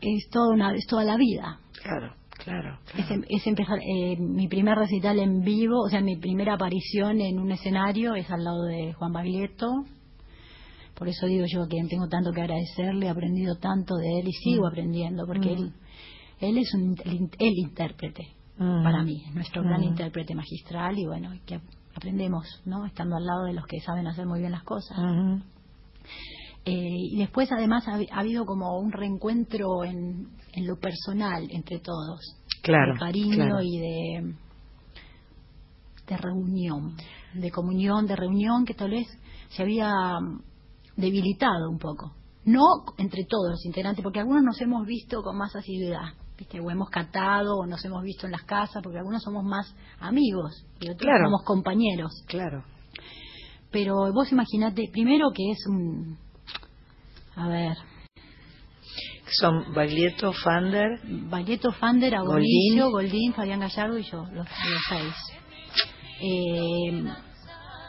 S9: Es toda una, es toda la vida.
S1: claro, claro.
S9: Es, em- es empezar eh, mi primer recital en vivo, o sea, mi primera aparición en un escenario es al lado de Juan Baglietto. Por eso digo yo que tengo tanto que agradecerle, he aprendido tanto de él y sigo
S1: Mm.
S9: aprendiendo, porque
S1: Mm.
S9: él, él es un, el, in- el intérprete
S1: Mm.
S9: para mí, es nuestro gran intérprete magistral y bueno, que aprendemos, ¿no? Estando al lado de los que saben hacer muy bien las cosas. Eh, y después además ha, ha habido como un reencuentro en, en lo personal entre todos.
S1: Claro,
S9: De cariño
S1: claro.
S9: y de, de reunión, de comunión, de reunión que tal vez se había mm, debilitado un poco. No entre todos los integrantes, porque algunos nos hemos visto con más asiduidad. ¿viste? O hemos catado, o nos hemos visto en las casas, porque algunos somos más amigos y otros
S1: Claro.
S9: somos compañeros.
S1: Claro.
S9: Pero vos imaginate, primero que es un... A ver,
S1: Son Baglietto, Fander.
S9: Baglietto, Fander, Agonillo, Goldín, Fabián Gallardo y yo, los, los seis. Eh,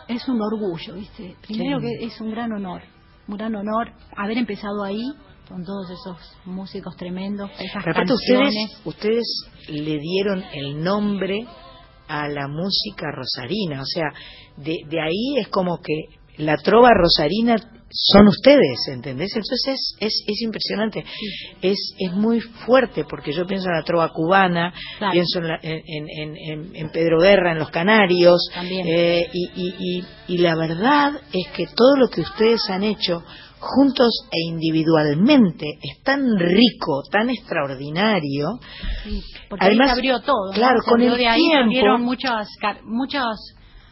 S9: es un orgullo, ¿viste? Primero
S1: Sí.
S9: que es un gran honor, un gran honor haber empezado ahí con todos esos músicos tremendos, esas
S1: Pero aparte ustedes,
S9: canciones.
S1: ustedes le dieron el nombre a la música rosarina, o sea, de, de ahí es como que la trova rosarina son ustedes, ¿entendés? Entonces es, es, es impresionante, es, es muy fuerte, porque yo pienso en la trova cubana,
S9: Claro.
S1: pienso en, la- en, en- en- en Pedro Guerra, en los Canarios, eh, y, y, y, y la verdad es que todo lo que ustedes han hecho juntos e individualmente es tan rico, tan extraordinario.
S9: Sí, porque
S1: Además,
S9: ahí se abrió todo. ¿no?
S1: claro,
S9: Se
S1: con
S9: abrió
S1: el
S9: de ahí
S1: tiempo-
S9: muchas, muchas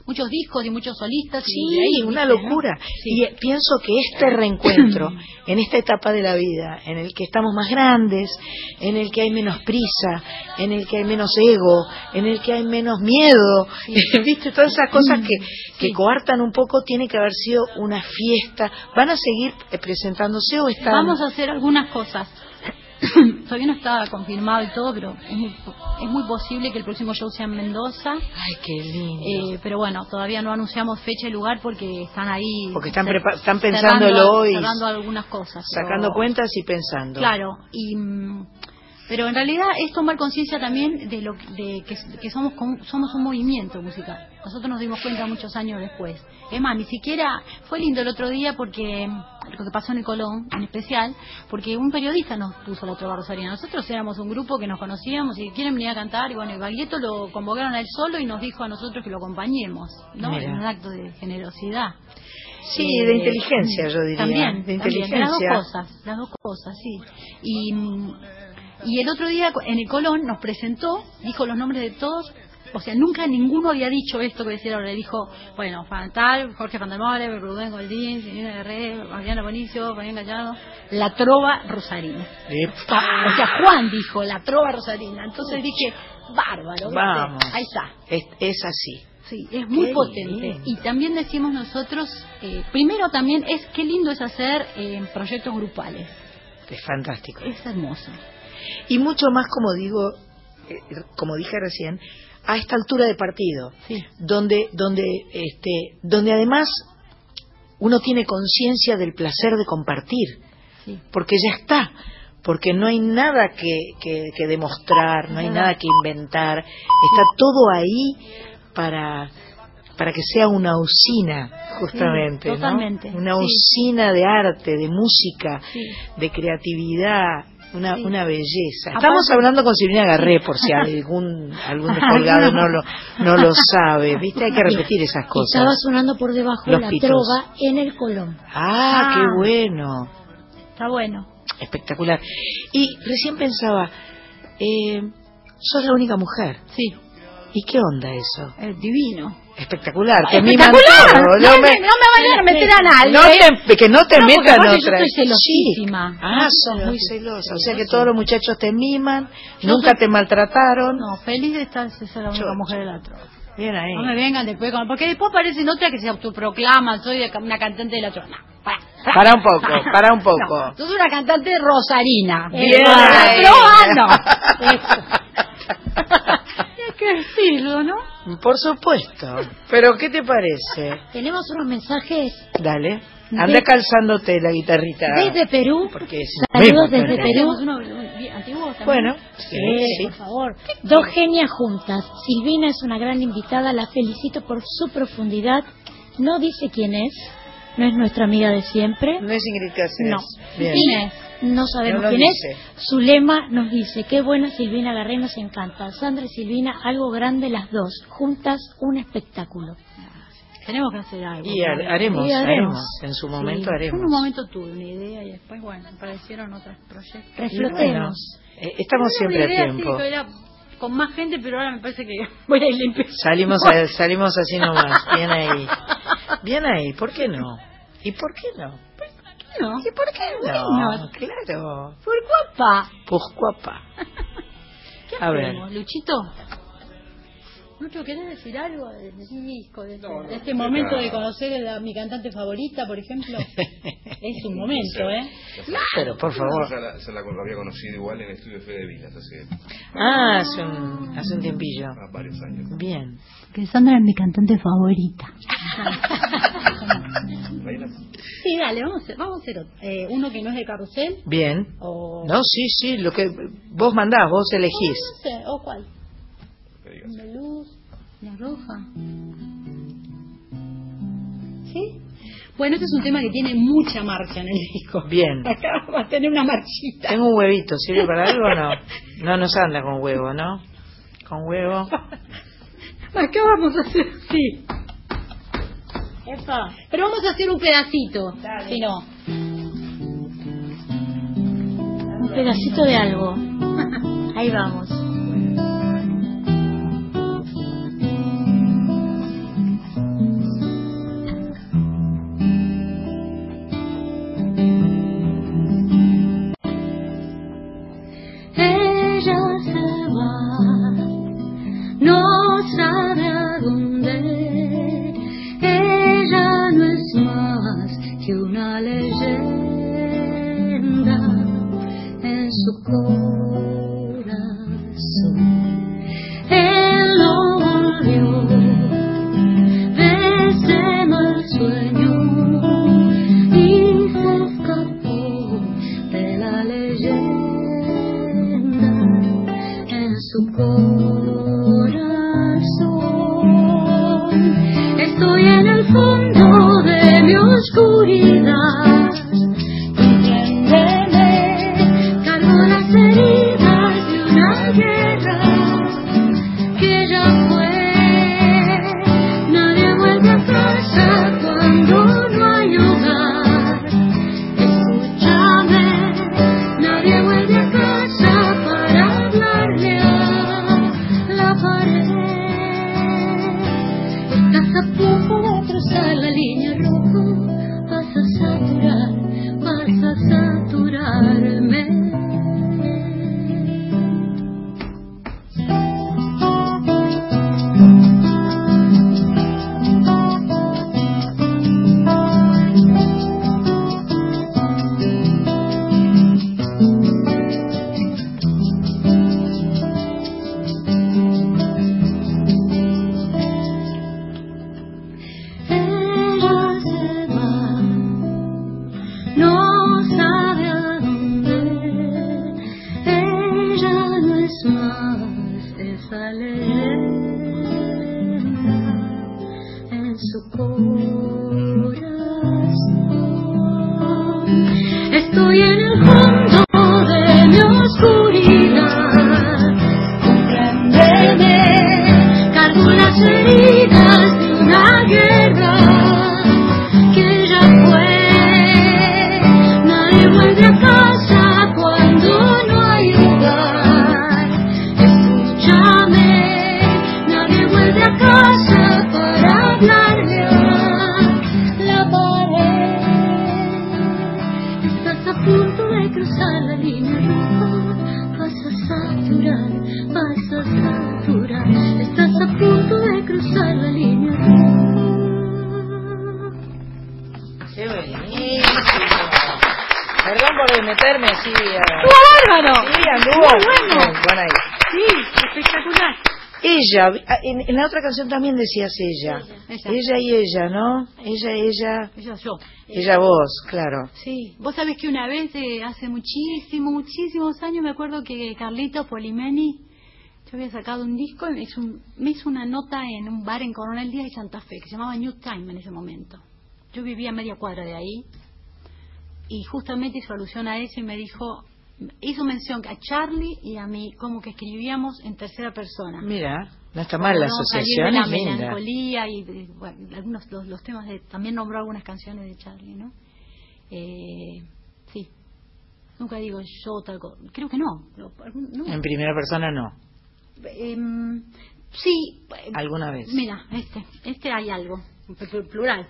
S9: muchos discos y muchos solistas. y
S1: Sí,
S9: ahí,
S1: una locura.
S9: Sí.
S1: Y eh, pienso que este reencuentro, en esta etapa de la vida, en el que estamos más grandes, en el que hay menos prisa, en el que hay menos ego, en el que hay menos miedo, viste, todas esas cosas que, que coartan un poco, tiene que haber sido una fiesta. ¿Van a seguir eh, presentándose o están...?
S9: Vamos a hacer algunas cosas. Todavía no está confirmado y todo, pero es muy, es muy posible que el próximo show sea en Mendoza.
S1: Ay, qué lindo.
S9: Eh, pero bueno, todavía no anunciamos fecha y lugar porque están ahí.
S1: Porque están
S9: cer-
S1: están pensándolo y
S9: cerrando algunas cosas. pero-
S1: Sacando cuentas y pensando.
S9: Claro, y mm, pero en realidad es tomar conciencia también de lo que- de que, que somos con- somos un movimiento musical. Nosotros nos dimos cuenta muchos años después. Es más, ni siquiera fue lindo el otro día porque lo que pasó en el Colón, en especial, porque un periodista nos puso la trova rosarina. Nosotros éramos un grupo que nos conocíamos y quieren venir a cantar y bueno, y Baglietto lo convocaron a él solo y nos dijo a nosotros que lo acompañemos, ¿no?
S1: Mira.
S9: En un acto de generosidad.
S1: Sí,
S9: Eh,
S1: de inteligencia, yo diría.
S9: También,
S1: de
S9: también,
S1: inteligencia.
S9: las dos cosas, las dos cosas, sí. Y, y el otro día en el Colón nos presentó, dijo los nombres de todos, o sea, nunca ninguno había dicho esto que decía ahora, le dijo, bueno, Fantal, Jorge Fantamore, Rubén Goldín, Silvina Guerrero, Mariana Bonicio, Fabián Gallardo, la trova rosarina.
S1: Epa.
S9: O sea, Juan dijo, la trova rosarina. Entonces dije, bárbaro.
S1: Vamos.
S9: ahí está.
S1: Es, es así.
S9: Sí, es muy
S1: Qué
S9: potente.
S1: lindo.
S9: Y también decimos nosotros, eh, primero también es qué lindo es hacer eh, proyectos grupales.
S1: Es fantástico.
S9: Es hermoso.
S1: Y mucho más, como digo, eh, como dije recién, a esta altura de partido,
S9: Sí.
S1: donde, donde, este, donde además uno tiene conciencia del placer de compartir,
S9: Sí.
S1: porque ya está, porque no hay nada que, que, que demostrar, no hay
S9: Nada.
S1: que inventar, está todo ahí para para que sea una usina justamente,
S9: Sí,
S1: una usina de arte, de música,
S9: Sí.
S1: de creatividad, una,
S9: Sí.
S1: una belleza.
S9: Aparte-
S1: Estamos hablando con Silvina Garré, por si algún algún descolgado no lo no lo sabe, ¿viste? Hay que repetir esas
S2: Estaba
S1: cosas.
S2: sonando por debajo
S1: Los
S2: la
S1: pitos.
S2: trova en el Colón.
S1: Ah,
S9: Ah.
S1: qué bueno,
S9: Está bueno.
S1: espectacular. Y recién pensaba, eh, sos la única mujer.
S9: Sí.
S1: ¿Y qué onda eso?
S9: Es divino.
S1: Espectacular, te miman todo.
S9: No,
S1: No
S9: me, no me vayan a meter a nadie.
S1: No te- que no te
S9: No,
S1: metan
S9: aparte yo
S1: otra.
S9: estoy celosísima.
S1: Sí. Ah, sos muy
S9: Celosísima.
S1: celosa. O sea que todos los muchachos te miman,
S9: Yo
S1: nunca
S9: soy-
S1: te maltrataron.
S9: No, feliz de estar ser la única
S1: Chocho.
S9: mujer de la trova.
S1: Bien ahí.
S9: No me vengan después con... Porque después aparecen otras que se autoproclaman, soy una cantante de la trova. No, para.
S1: Para un poco, para un poco.
S9: No, sos una cantante rosarina.
S1: Bien
S9: La
S1: ahí.
S9: Hay que decirlo, ¿no?
S1: Por supuesto. Pero ¿qué te parece?
S2: Tenemos unos mensajes
S1: Dale. Anda
S2: De-
S1: calzándote la guitarrita.
S2: desde Perú.
S1: Porque es
S2: Saludos
S1: muy
S2: desde. Perú.
S9: Uno antiguo también.
S1: Bueno,
S2: Sí,
S1: sí.
S2: por favor. Dos genias juntas. Silvina es una gran invitada, la felicito por su profundidad. No dice quién es, no es nuestra amiga de siempre.
S1: No es Ingrid Cáceres.
S2: No.
S1: Bien.
S2: ¿Quién es? No sabemos
S1: No
S2: quién
S1: dice.
S2: es. Su lema nos dice, qué buena Silvina Garré, nos encanta. Sandra y Silvina, algo grande las dos. Juntas, un espectáculo.
S9: Tenemos que hacer algo.
S1: Y har- haremos,
S2: Sí, haremos.
S1: haremos. En su momento
S9: Sí,
S1: haremos.
S9: En un momento tuve una idea y después, bueno, aparecieron otros proyectos.
S2: Reflotemos.
S1: Eh, estamos
S9: Tenía
S1: siempre
S9: una idea
S1: a tiempo.
S9: que era con más gente, pero ahora me parece que voy a ir limpio.
S1: Salimos, a- salimos así nomás. Bien ahí. Bien ahí. ¿Por qué no? ¿Y por qué no?
S9: No,
S1: ¿Y por qué no?
S9: Bueno.
S1: Claro.
S9: por guapa.
S1: Pourquoi pas?
S9: ¿Qué
S1: A ver.
S9: hacemos, Luchito? Lucho, ¿querés decir algo del disco, de, este- de este momento de conocer a mi cantante favorita, por ejemplo? es un momento, ¿eh?
S1: Pero, por favor.
S11: Ya la, ya la había conocido igual en el estudio Fede Vilas hace
S1: Ah, hace un, hace un tiempillo.
S11: ah, varios años.
S1: Bien.
S9: Que Sandra es mi cantante favorita. Sí, dale, vamos a hacer, vamos a hacer otro. Eh, uno que no es de carrusel.
S1: Bien.
S9: O...
S1: No, sí, sí, lo que vos mandás, vos elegís.
S9: No sé, ¿o cuál? ¿La luz? ¿La roja? ¿Sí? Bueno, este es un tema que tiene mucha marcha en el disco.
S1: Bien.
S9: Acá va a tener una marchita.
S1: Tengo un huevito, ¿sirve para algo o no? No nos anda con huevo, ¿no? Con huevo.
S9: Acá vamos a hacer, sí. Epa. Pero vamos a hacer un pedacito. Si no.
S2: Un pedacito de algo. Ahí vamos.
S10: Estoy en el fondo de mi oscuridad.
S1: Otra canción también decías ella.
S9: Ella.
S1: Ella y ella, ¿no? Ella, ella.
S9: Ella yo.
S1: Ella vos, claro.
S9: Sí, vos sabés que una vez, eh, hace muchísimo, muchísimos años, me acuerdo que Carlito Polimeni, yo había sacado un disco, me hizo, un- me hizo una nota en un bar en Coronel Díaz y Santa Fe, que se llamaba New Time en ese momento. Yo vivía a media cuadra de ahí, y justamente hizo alusión a eso y me dijo, hizo mención a Charlie y a mí, como que escribíamos en tercera persona.
S1: Mira, no está mal la asociación,
S9: la
S1: linda.
S9: melancolía y bueno, algunos los, los temas de también nombró algunas canciones de Charlie no eh, sí nunca digo yo tal cosa creo que no, no.
S1: En primera persona no.
S9: Em, sí eh,
S1: ¿Alguna vez?
S9: mira este este hay algo pl- pl- plural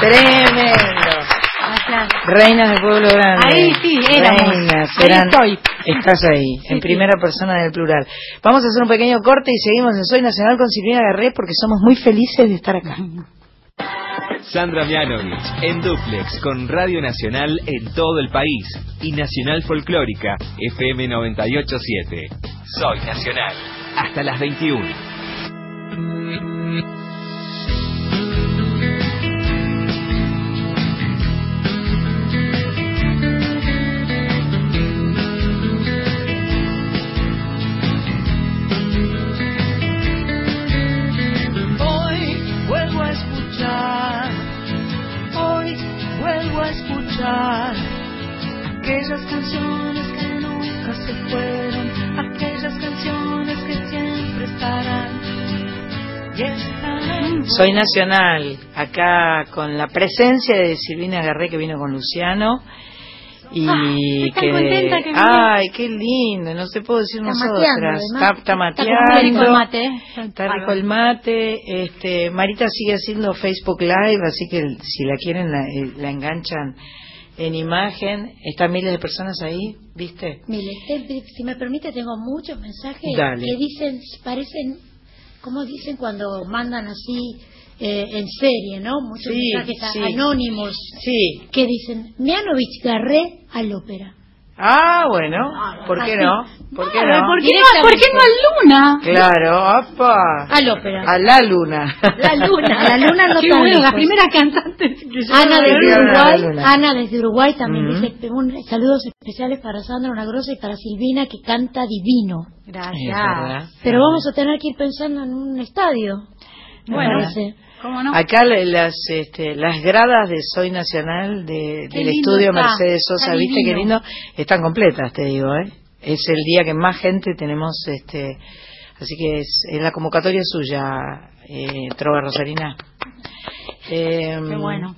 S1: Tremendo.
S9: Gracias.
S1: Reinas del pueblo grande.
S9: Ahí sí, éramos.
S1: Reinas,
S9: Ahí
S1: eran-
S9: estoy.
S1: Estás ahí, en
S9: sí.
S1: primera persona del plural. Vamos a hacer un pequeño corte y seguimos en Soy Nacional con Silvina Garré porque somos muy felices de estar acá.
S6: Sandra Mianovich en Duplex con Radio Nacional en todo el país y Nacional Folclórica FM 987. Soy Nacional. Hasta las 21.
S12: Aquellas canciones que nunca se fueron, aquellas canciones que siempre estarán. Y estarán.
S1: Soy Nacional, acá con la presencia de Silvina Garré que vino con Luciano. Y
S9: Ah,
S1: que,
S9: contenta que
S1: ay, qué lindo, no se puedo decir nosotras. Está, está
S9: el
S1: mateando,
S9: mate.
S1: está rico el mate. Este, Marita sigue haciendo Facebook Live, así que si la quieren la, eh, la enganchan en imagen. Están miles de personas ahí, ¿viste?
S2: Mire, te- si me permite, tengo muchos mensajes
S1: Dale.
S2: que dicen, parecen, como dicen cuando mandan así eh, en serie, ¿no? Muchos
S1: Sí,
S2: mensajes
S1: sí.
S2: anónimos
S1: Sí.
S2: que dicen, Mianovich Garré al ópera.
S1: Ah, bueno, ¿por qué no? ¿Por qué no?
S9: ¿por qué no, por qué no al Luna?
S1: Claro, opa.
S2: Al ópera.
S1: A la luna.
S2: La luna, la luna no
S9: Qué
S2: tan
S9: bueno, la
S2: lejos.
S9: primera cantante que yo
S2: Ana desde Uruguay. Ana desde Uruguay también dice un- saludos especiales para Sandra Una Grosa y para Silvina que canta divino.
S9: Gracias.
S2: Pero vamos a tener que ir pensando en un estadio.
S9: Bueno,
S2: parece.
S9: ¿Cómo no?
S1: Acá la- las este, las gradas de Soy Nacional de- del estudio
S9: está,
S1: Mercedes Sosa, ¿viste qué lindo? Están completas, te digo, ¿eh? Es el día que más gente tenemos, este, así que es, es la convocatoria suya, eh, Trova Rosarina. Eh,
S9: Qué bueno.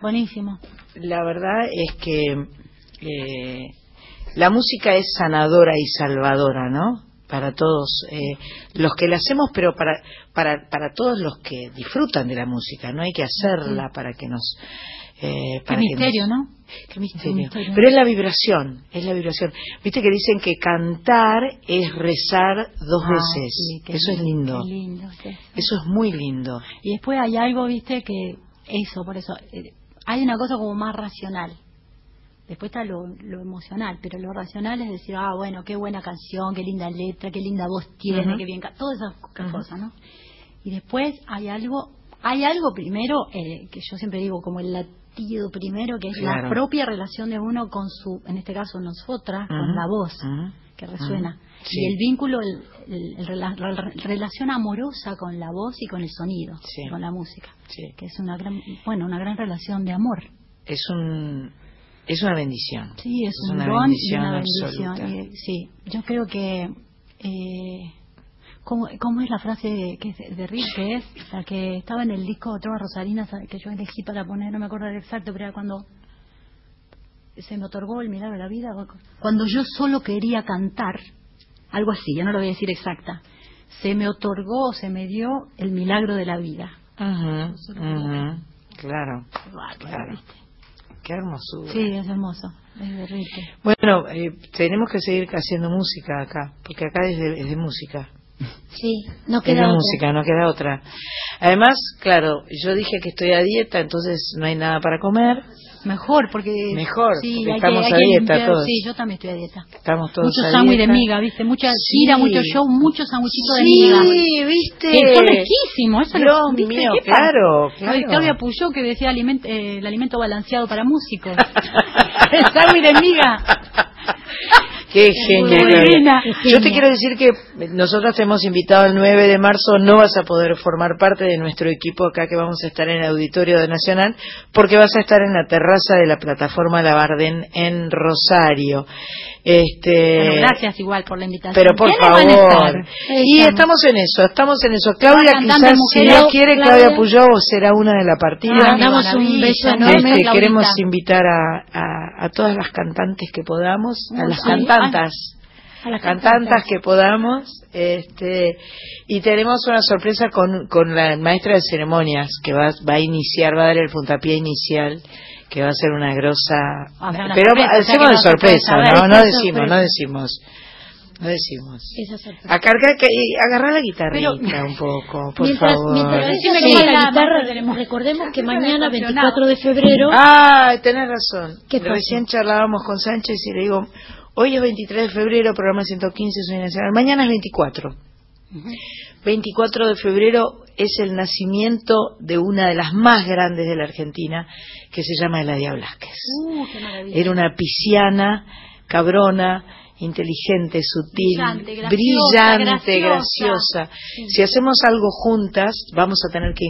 S9: Buenísimo.
S1: La verdad es que eh, la música es sanadora y salvadora, ¿no? Para todos eh, los que la hacemos, pero para, para, para todos los que disfrutan de la música. No hay que hacerla para que nos. Eh,
S9: Qué
S1: para que
S9: misterio,
S1: nos-
S9: ¿no?
S1: Qué misterio.
S9: misterio.
S1: Pero es la vibración, es la vibración. Viste que dicen que cantar es rezar dos
S9: Ah,
S1: veces.
S9: sí, qué
S1: Eso es
S9: lindo. Qué.
S1: Eso es muy lindo.
S9: Y después hay algo, viste, que eso, por eso, eh, hay una cosa como más racional. Después está lo, lo emocional, pero lo racional es decir, ah, bueno, qué buena canción, qué linda letra, qué linda voz tiene,
S1: Ujú.
S9: qué bien, todas esas cosas, ¿no? Y después hay algo, hay algo primero, eh, que yo siempre digo como el latido primero, que es
S1: Claro.
S9: la propia relación de uno con su, en este caso nosotras, con la voz que resuena.
S1: Sí.
S9: Y el vínculo, el, el- el rela- rela- relación amorosa con la voz y con el sonido,
S1: Sí.
S9: con la música,
S1: Sí.
S9: que es una gran, bueno, una gran relación de amor.
S1: Es un es una bendición.
S9: Sí, es, un
S1: una
S9: don y
S1: bendición
S9: una bendición.
S1: absoluta.
S9: Y, sí, yo creo que, eh, ¿cómo, cómo es la frase que es de, Rick, que es la que estaba en el disco Trova Rosarina que yo elegí para poner, no me acuerdo del exacto, pero era cuando se me otorgó el milagro de la vida, cuando yo solo quería cantar, algo así, ya no lo voy a decir exacta, se me otorgó, se me dio el milagro de la vida.
S1: Ujú, ujú, Claro,
S9: Bárbaro,
S1: claro. Qué hermosura.
S9: Sí, es hermoso, es de Rick.
S1: Bueno, eh, tenemos que seguir haciendo música acá, porque acá es de, es de música.
S2: Sí, no
S1: Es
S2: queda
S1: de
S2: otra.
S1: música, no queda otra. Además, claro, yo dije que estoy a dieta, entonces no hay nada para comer.
S9: Mejor, porque...
S1: Mejor,
S9: sí,
S1: porque estamos
S9: que,
S1: a dieta todos.
S9: Sí, yo también estoy a dieta.
S1: Estamos todos
S9: Mucho sándwich de miga, ¿viste? Mucha
S1: Sí.
S9: gira, mucho show, mucho sándwichito de miga.
S1: Sí, ¿viste?
S9: Que son riquísimos, eso
S1: Dios
S9: lo, ¿viste?
S1: mío, claro, claro.
S9: Claudia Puyó que decía aliment- eh, el alimento balanceado para músicos. el sándwich de miga.
S1: Qué
S9: buena.
S1: Yo te quiero decir que nosotros te hemos invitado el 9 de marzo, no vas a poder formar parte de nuestro equipo acá que vamos a estar en el Auditorio de Nacional, porque vas a estar en la terraza de la plataforma Labardén en Rosario. Este,
S9: Bueno, gracias igual por la invitación.
S1: Pero por favor. Y estamos en eso, estamos en eso. Claudia, quizás si Dios quiere,
S2: Claudia.
S1: Puyó será una de la partida.
S9: Ah, qué
S2: un beso
S9: ¿no?
S2: enorme,
S1: Este, queremos invitar a, a- a todas las cantantes que podamos, a las
S9: sí.
S1: cantantas.
S2: A las
S1: cantantas. que podamos. Este, y tenemos una sorpresa con, con la maestra de ceremonias que va, va a iniciar, va a dar el puntapié inicial, que va a ser una grosa.
S13: O sea, una
S1: pero
S13: sorpresa,
S1: hacemos de
S13: no
S1: sorpresa,
S13: saber.
S1: ¿no? No decimos, no decimos. No decimos.
S2: Esa sorpresa.
S1: A cargar, que, agarrar la guitarrita
S13: Pero-
S1: un poco, por
S2: mientras,
S1: favor.
S2: mientras
S13: baila,
S2: la guitarra,
S13: tenemos-
S2: recordemos que mañana,
S13: estoy
S2: 24 de febrero,
S1: Ah, tenés razón. Recién charlábamos con Sánchez y le digo, hoy es 23 de febrero, programa 115, Soy Nacional. Mañana es 24. 24 de febrero es el nacimiento de una de las más grandes de la Argentina, que se llama Eladia Blasquez.
S13: Uh, qué.
S1: Era una pisciana, cabrona, inteligente, sutil,
S13: Brillante, graciosa,
S1: brillante,
S13: graciosa.
S1: graciosa. Si hacemos algo juntas, vamos a tener que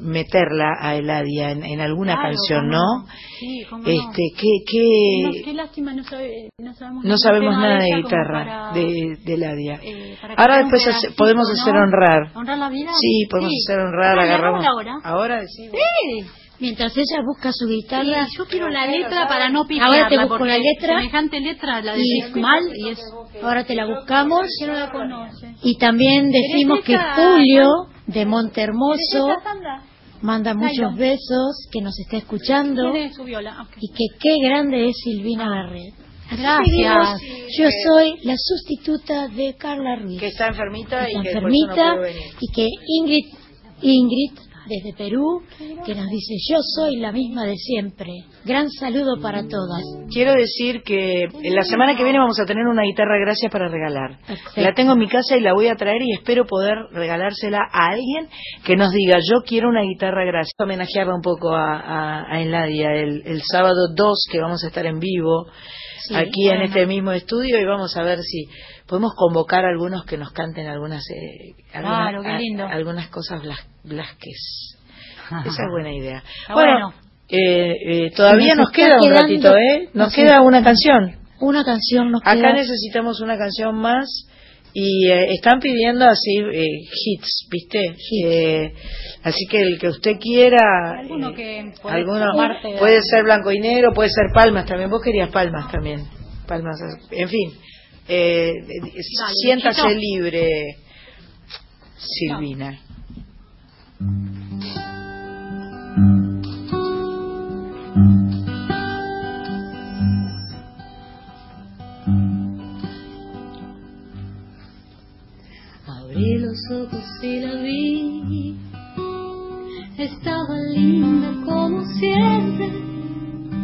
S1: meterla a Eladia en, en alguna
S13: Claro,
S1: canción, ¿no?
S13: Sí, cómo no.
S1: Este, qué,
S13: No,
S1: qué,
S13: lástima, no, sabe- no sabemos,
S1: no sabemos nada de guitarra
S13: para-
S1: de, de Eladia.
S13: eh,
S1: Ahora después hace- podemos hacer honrar.
S13: ¿Honrar la vida?
S1: Sí, podemos hacer honrar,
S13: Dale,
S1: agarramos.
S13: ahora.
S1: Ahora decimos.
S13: Sí.
S2: Mientras ella busca su guitarra,
S13: Sí, yo quiero la letra para no pifiarla.
S2: Ahora te busco la letra.
S13: Semejante letra la
S2: Y-
S13: decís mal y es...
S2: ahora te la buscamos.
S13: No la conoce.
S2: Y también decimos que Julio, de
S13: ¿Querés
S2: Montermoso, manda muchos besos, que nos está escuchando y que qué grande es Silvina Barret.
S13: Gracias.
S2: Yo soy la sustituta de Carla Ruiz.
S1: Que está enfermita y que
S2: enfermita
S1: puede venir.
S2: y que Ingrid, Ingrid desde Perú, que nos dice yo soy la misma de siempre. Gran saludo para todas.
S1: Quiero decir que la semana que viene vamos a tener una guitarra gracia para regalar.
S2: Perfecto.
S1: La tengo en mi casa y la voy a traer y espero poder regalársela a alguien que nos diga yo quiero una guitarra gracia. Homenajearla un poco a, a, a Enladia el, el sábado 2 que vamos a estar en vivo
S2: Sí,
S1: aquí en este mismo estudio y vamos a ver si podemos convocar a algunos que nos canten algunas eh, alguna-
S13: Claro, qué lindo.
S1: a- algunas cosas blas, blasques. Esa es buena idea. Bueno,
S13: bueno.
S1: eh, eh, todavía
S2: Nos
S1: queda un
S2: quedando-
S1: ratito, ¿eh? Nos queda una canción.
S2: Una canción nos
S1: Acá
S2: queda.
S1: necesitamos una canción más y eh, están pidiendo así eh, hits, ¿viste? Eh, así que el que usted quiera,
S13: Alguno
S1: eh,
S13: que
S1: alguno
S13: de-
S1: puede ser blanco y negro, puede ser palmas también. Vos querías palmas también, palmas, en fin. Eh, eh, siéntase
S13: Chito.
S1: libre, Silvina.
S9: Abrí los ojos y la vi. Estaba linda como siempre.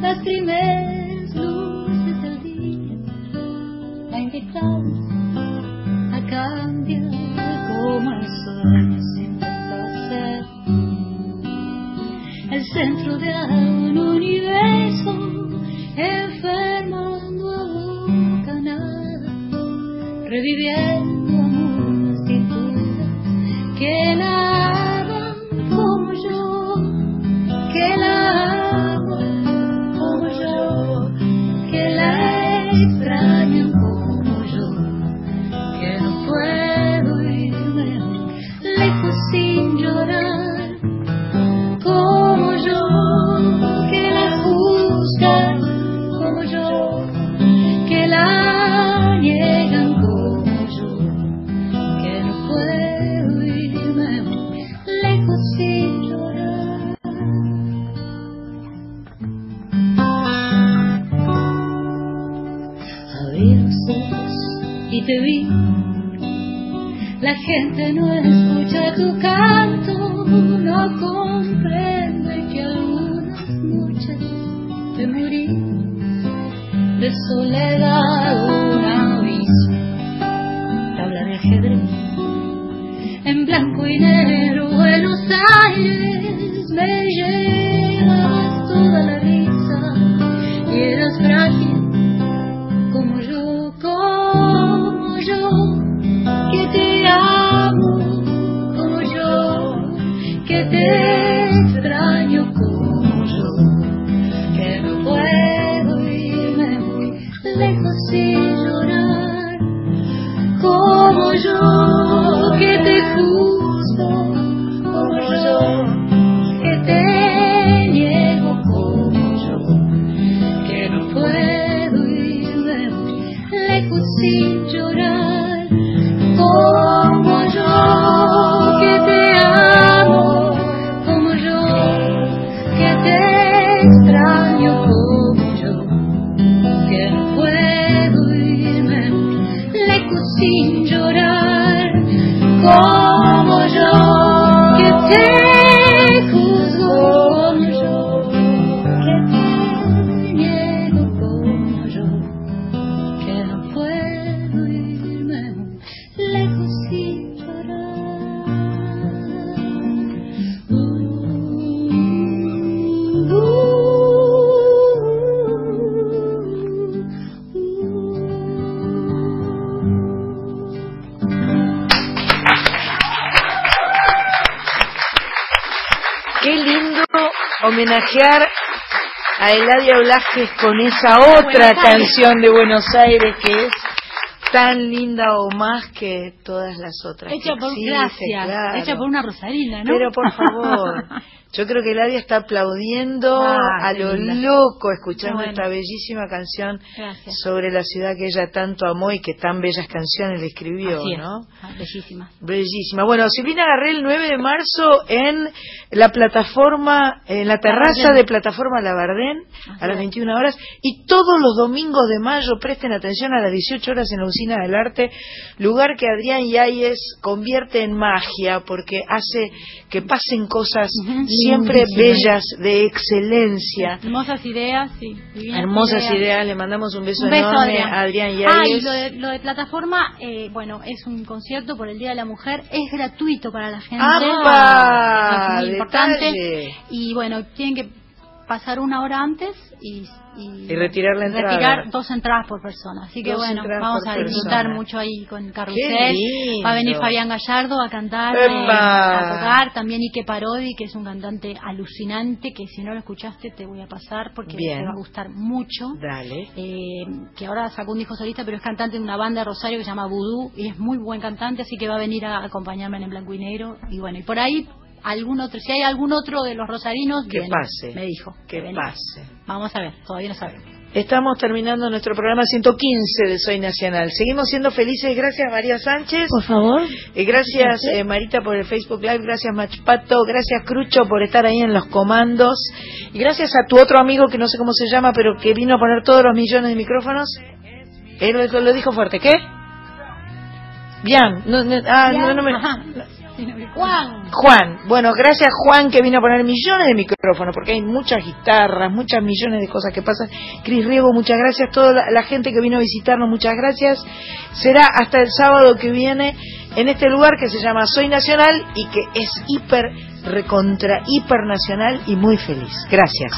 S9: Las primeras luces la invitaban a cambiar el sueño intenta ser. El centro de un universo enfermando a boca nada reviviendo multitudes que la La gente no escucha tu canto, no comprende que algunas noches te morí. De soledad una abismo, tabla de ajedrez. En blanco y negro Buenos Aires me llevas
S1: homenajear a Eladia Blasquez con esa otra canción de Buenos Aires que es tan linda o más que todas las otras.
S9: Hecha por
S1: existen,
S9: gracias,
S1: claro.
S9: hecha por una rosarina, ¿no?
S1: Pero por favor, yo creo que Eladia está aplaudiendo
S9: Ah,
S1: a lo loco escuchando
S9: bueno.
S1: esta bellísima canción
S9: Gracias.
S1: sobre la ciudad que ella tanto amó y que tan bellas canciones le escribió,
S9: Así es.
S1: ¿no?
S9: Ah, bellísima.
S1: Bellísima. Bueno, Silvina agarré el 9 de marzo en la plataforma, en la terraza de plataforma Labardén a las 21 horas y todos los domingos de mayo presten atención a las 18 horas en la Usina del Arte, lugar que Adrián Yáñez convierte en magia porque hace que pasen cosas siempre bellas, de excelencia.
S9: Hermosas ideas, sí.
S1: Hermosas ideas, le mandamos un beso,
S9: Un beso,
S1: enorme
S9: Adrián.
S1: a Adrián
S9: Ah, y lo de, lo de plataforma, eh, bueno, es un concierto por el Día de la Mujer, es gratuito para la gente.
S1: ¡Apa!
S9: Eso es muy importante.
S1: Detalle.
S9: Y bueno, tienen que pasar una hora antes y, y,
S1: Y retirar la entrada.
S9: retirar dos entradas por persona. Así que
S1: Dos
S9: bueno, vamos a disfrutar
S1: persona.
S9: mucho ahí con Carrusel. Va a venir Fabián Gallardo a cantar, eh, a tocar. También Ike Parodi, que es un cantante alucinante, que si no lo escuchaste te voy a pasar porque
S1: Bien.
S9: te va a gustar mucho
S1: Dale.
S9: eh, que ahora sacó un disco solista, pero es cantante de una banda de Rosario que se llama Voodoo y es muy buen cantante, así que va a venir a acompañarme en el blanco y negro. Y bueno, y por ahí, algún otro, si hay algún otro de los rosarinos,
S1: Que
S9: viene,
S1: pase.
S9: me dijo.
S1: Que pase.
S9: Vamos a ver, todavía no sabemos.
S1: Estamos terminando nuestro programa 115 de Soy Nacional. Seguimos siendo felices. Gracias María Sánchez.
S2: Por favor.
S1: Eh, gracias eh, Marita por el Facebook Live. Gracias Machpato. Gracias Crucho por estar ahí en los comandos. Y gracias a tu otro amigo que no sé cómo se llama, pero que vino a poner todos los millones de micrófonos. Él lo, lo dijo fuerte. ¿Qué? Bien. No, no, ah, no, no me- Juan. Bueno, gracias Juan que vino a poner millones de micrófonos, porque hay muchas guitarras, muchas millones de cosas que pasan. Cris Riego, muchas gracias. Toda la, la gente que vino a visitarnos, muchas gracias. Será hasta el sábado que viene en este lugar que se llama Soy Nacional y que es hiper, recontra, hiper nacional y muy feliz. Gracias.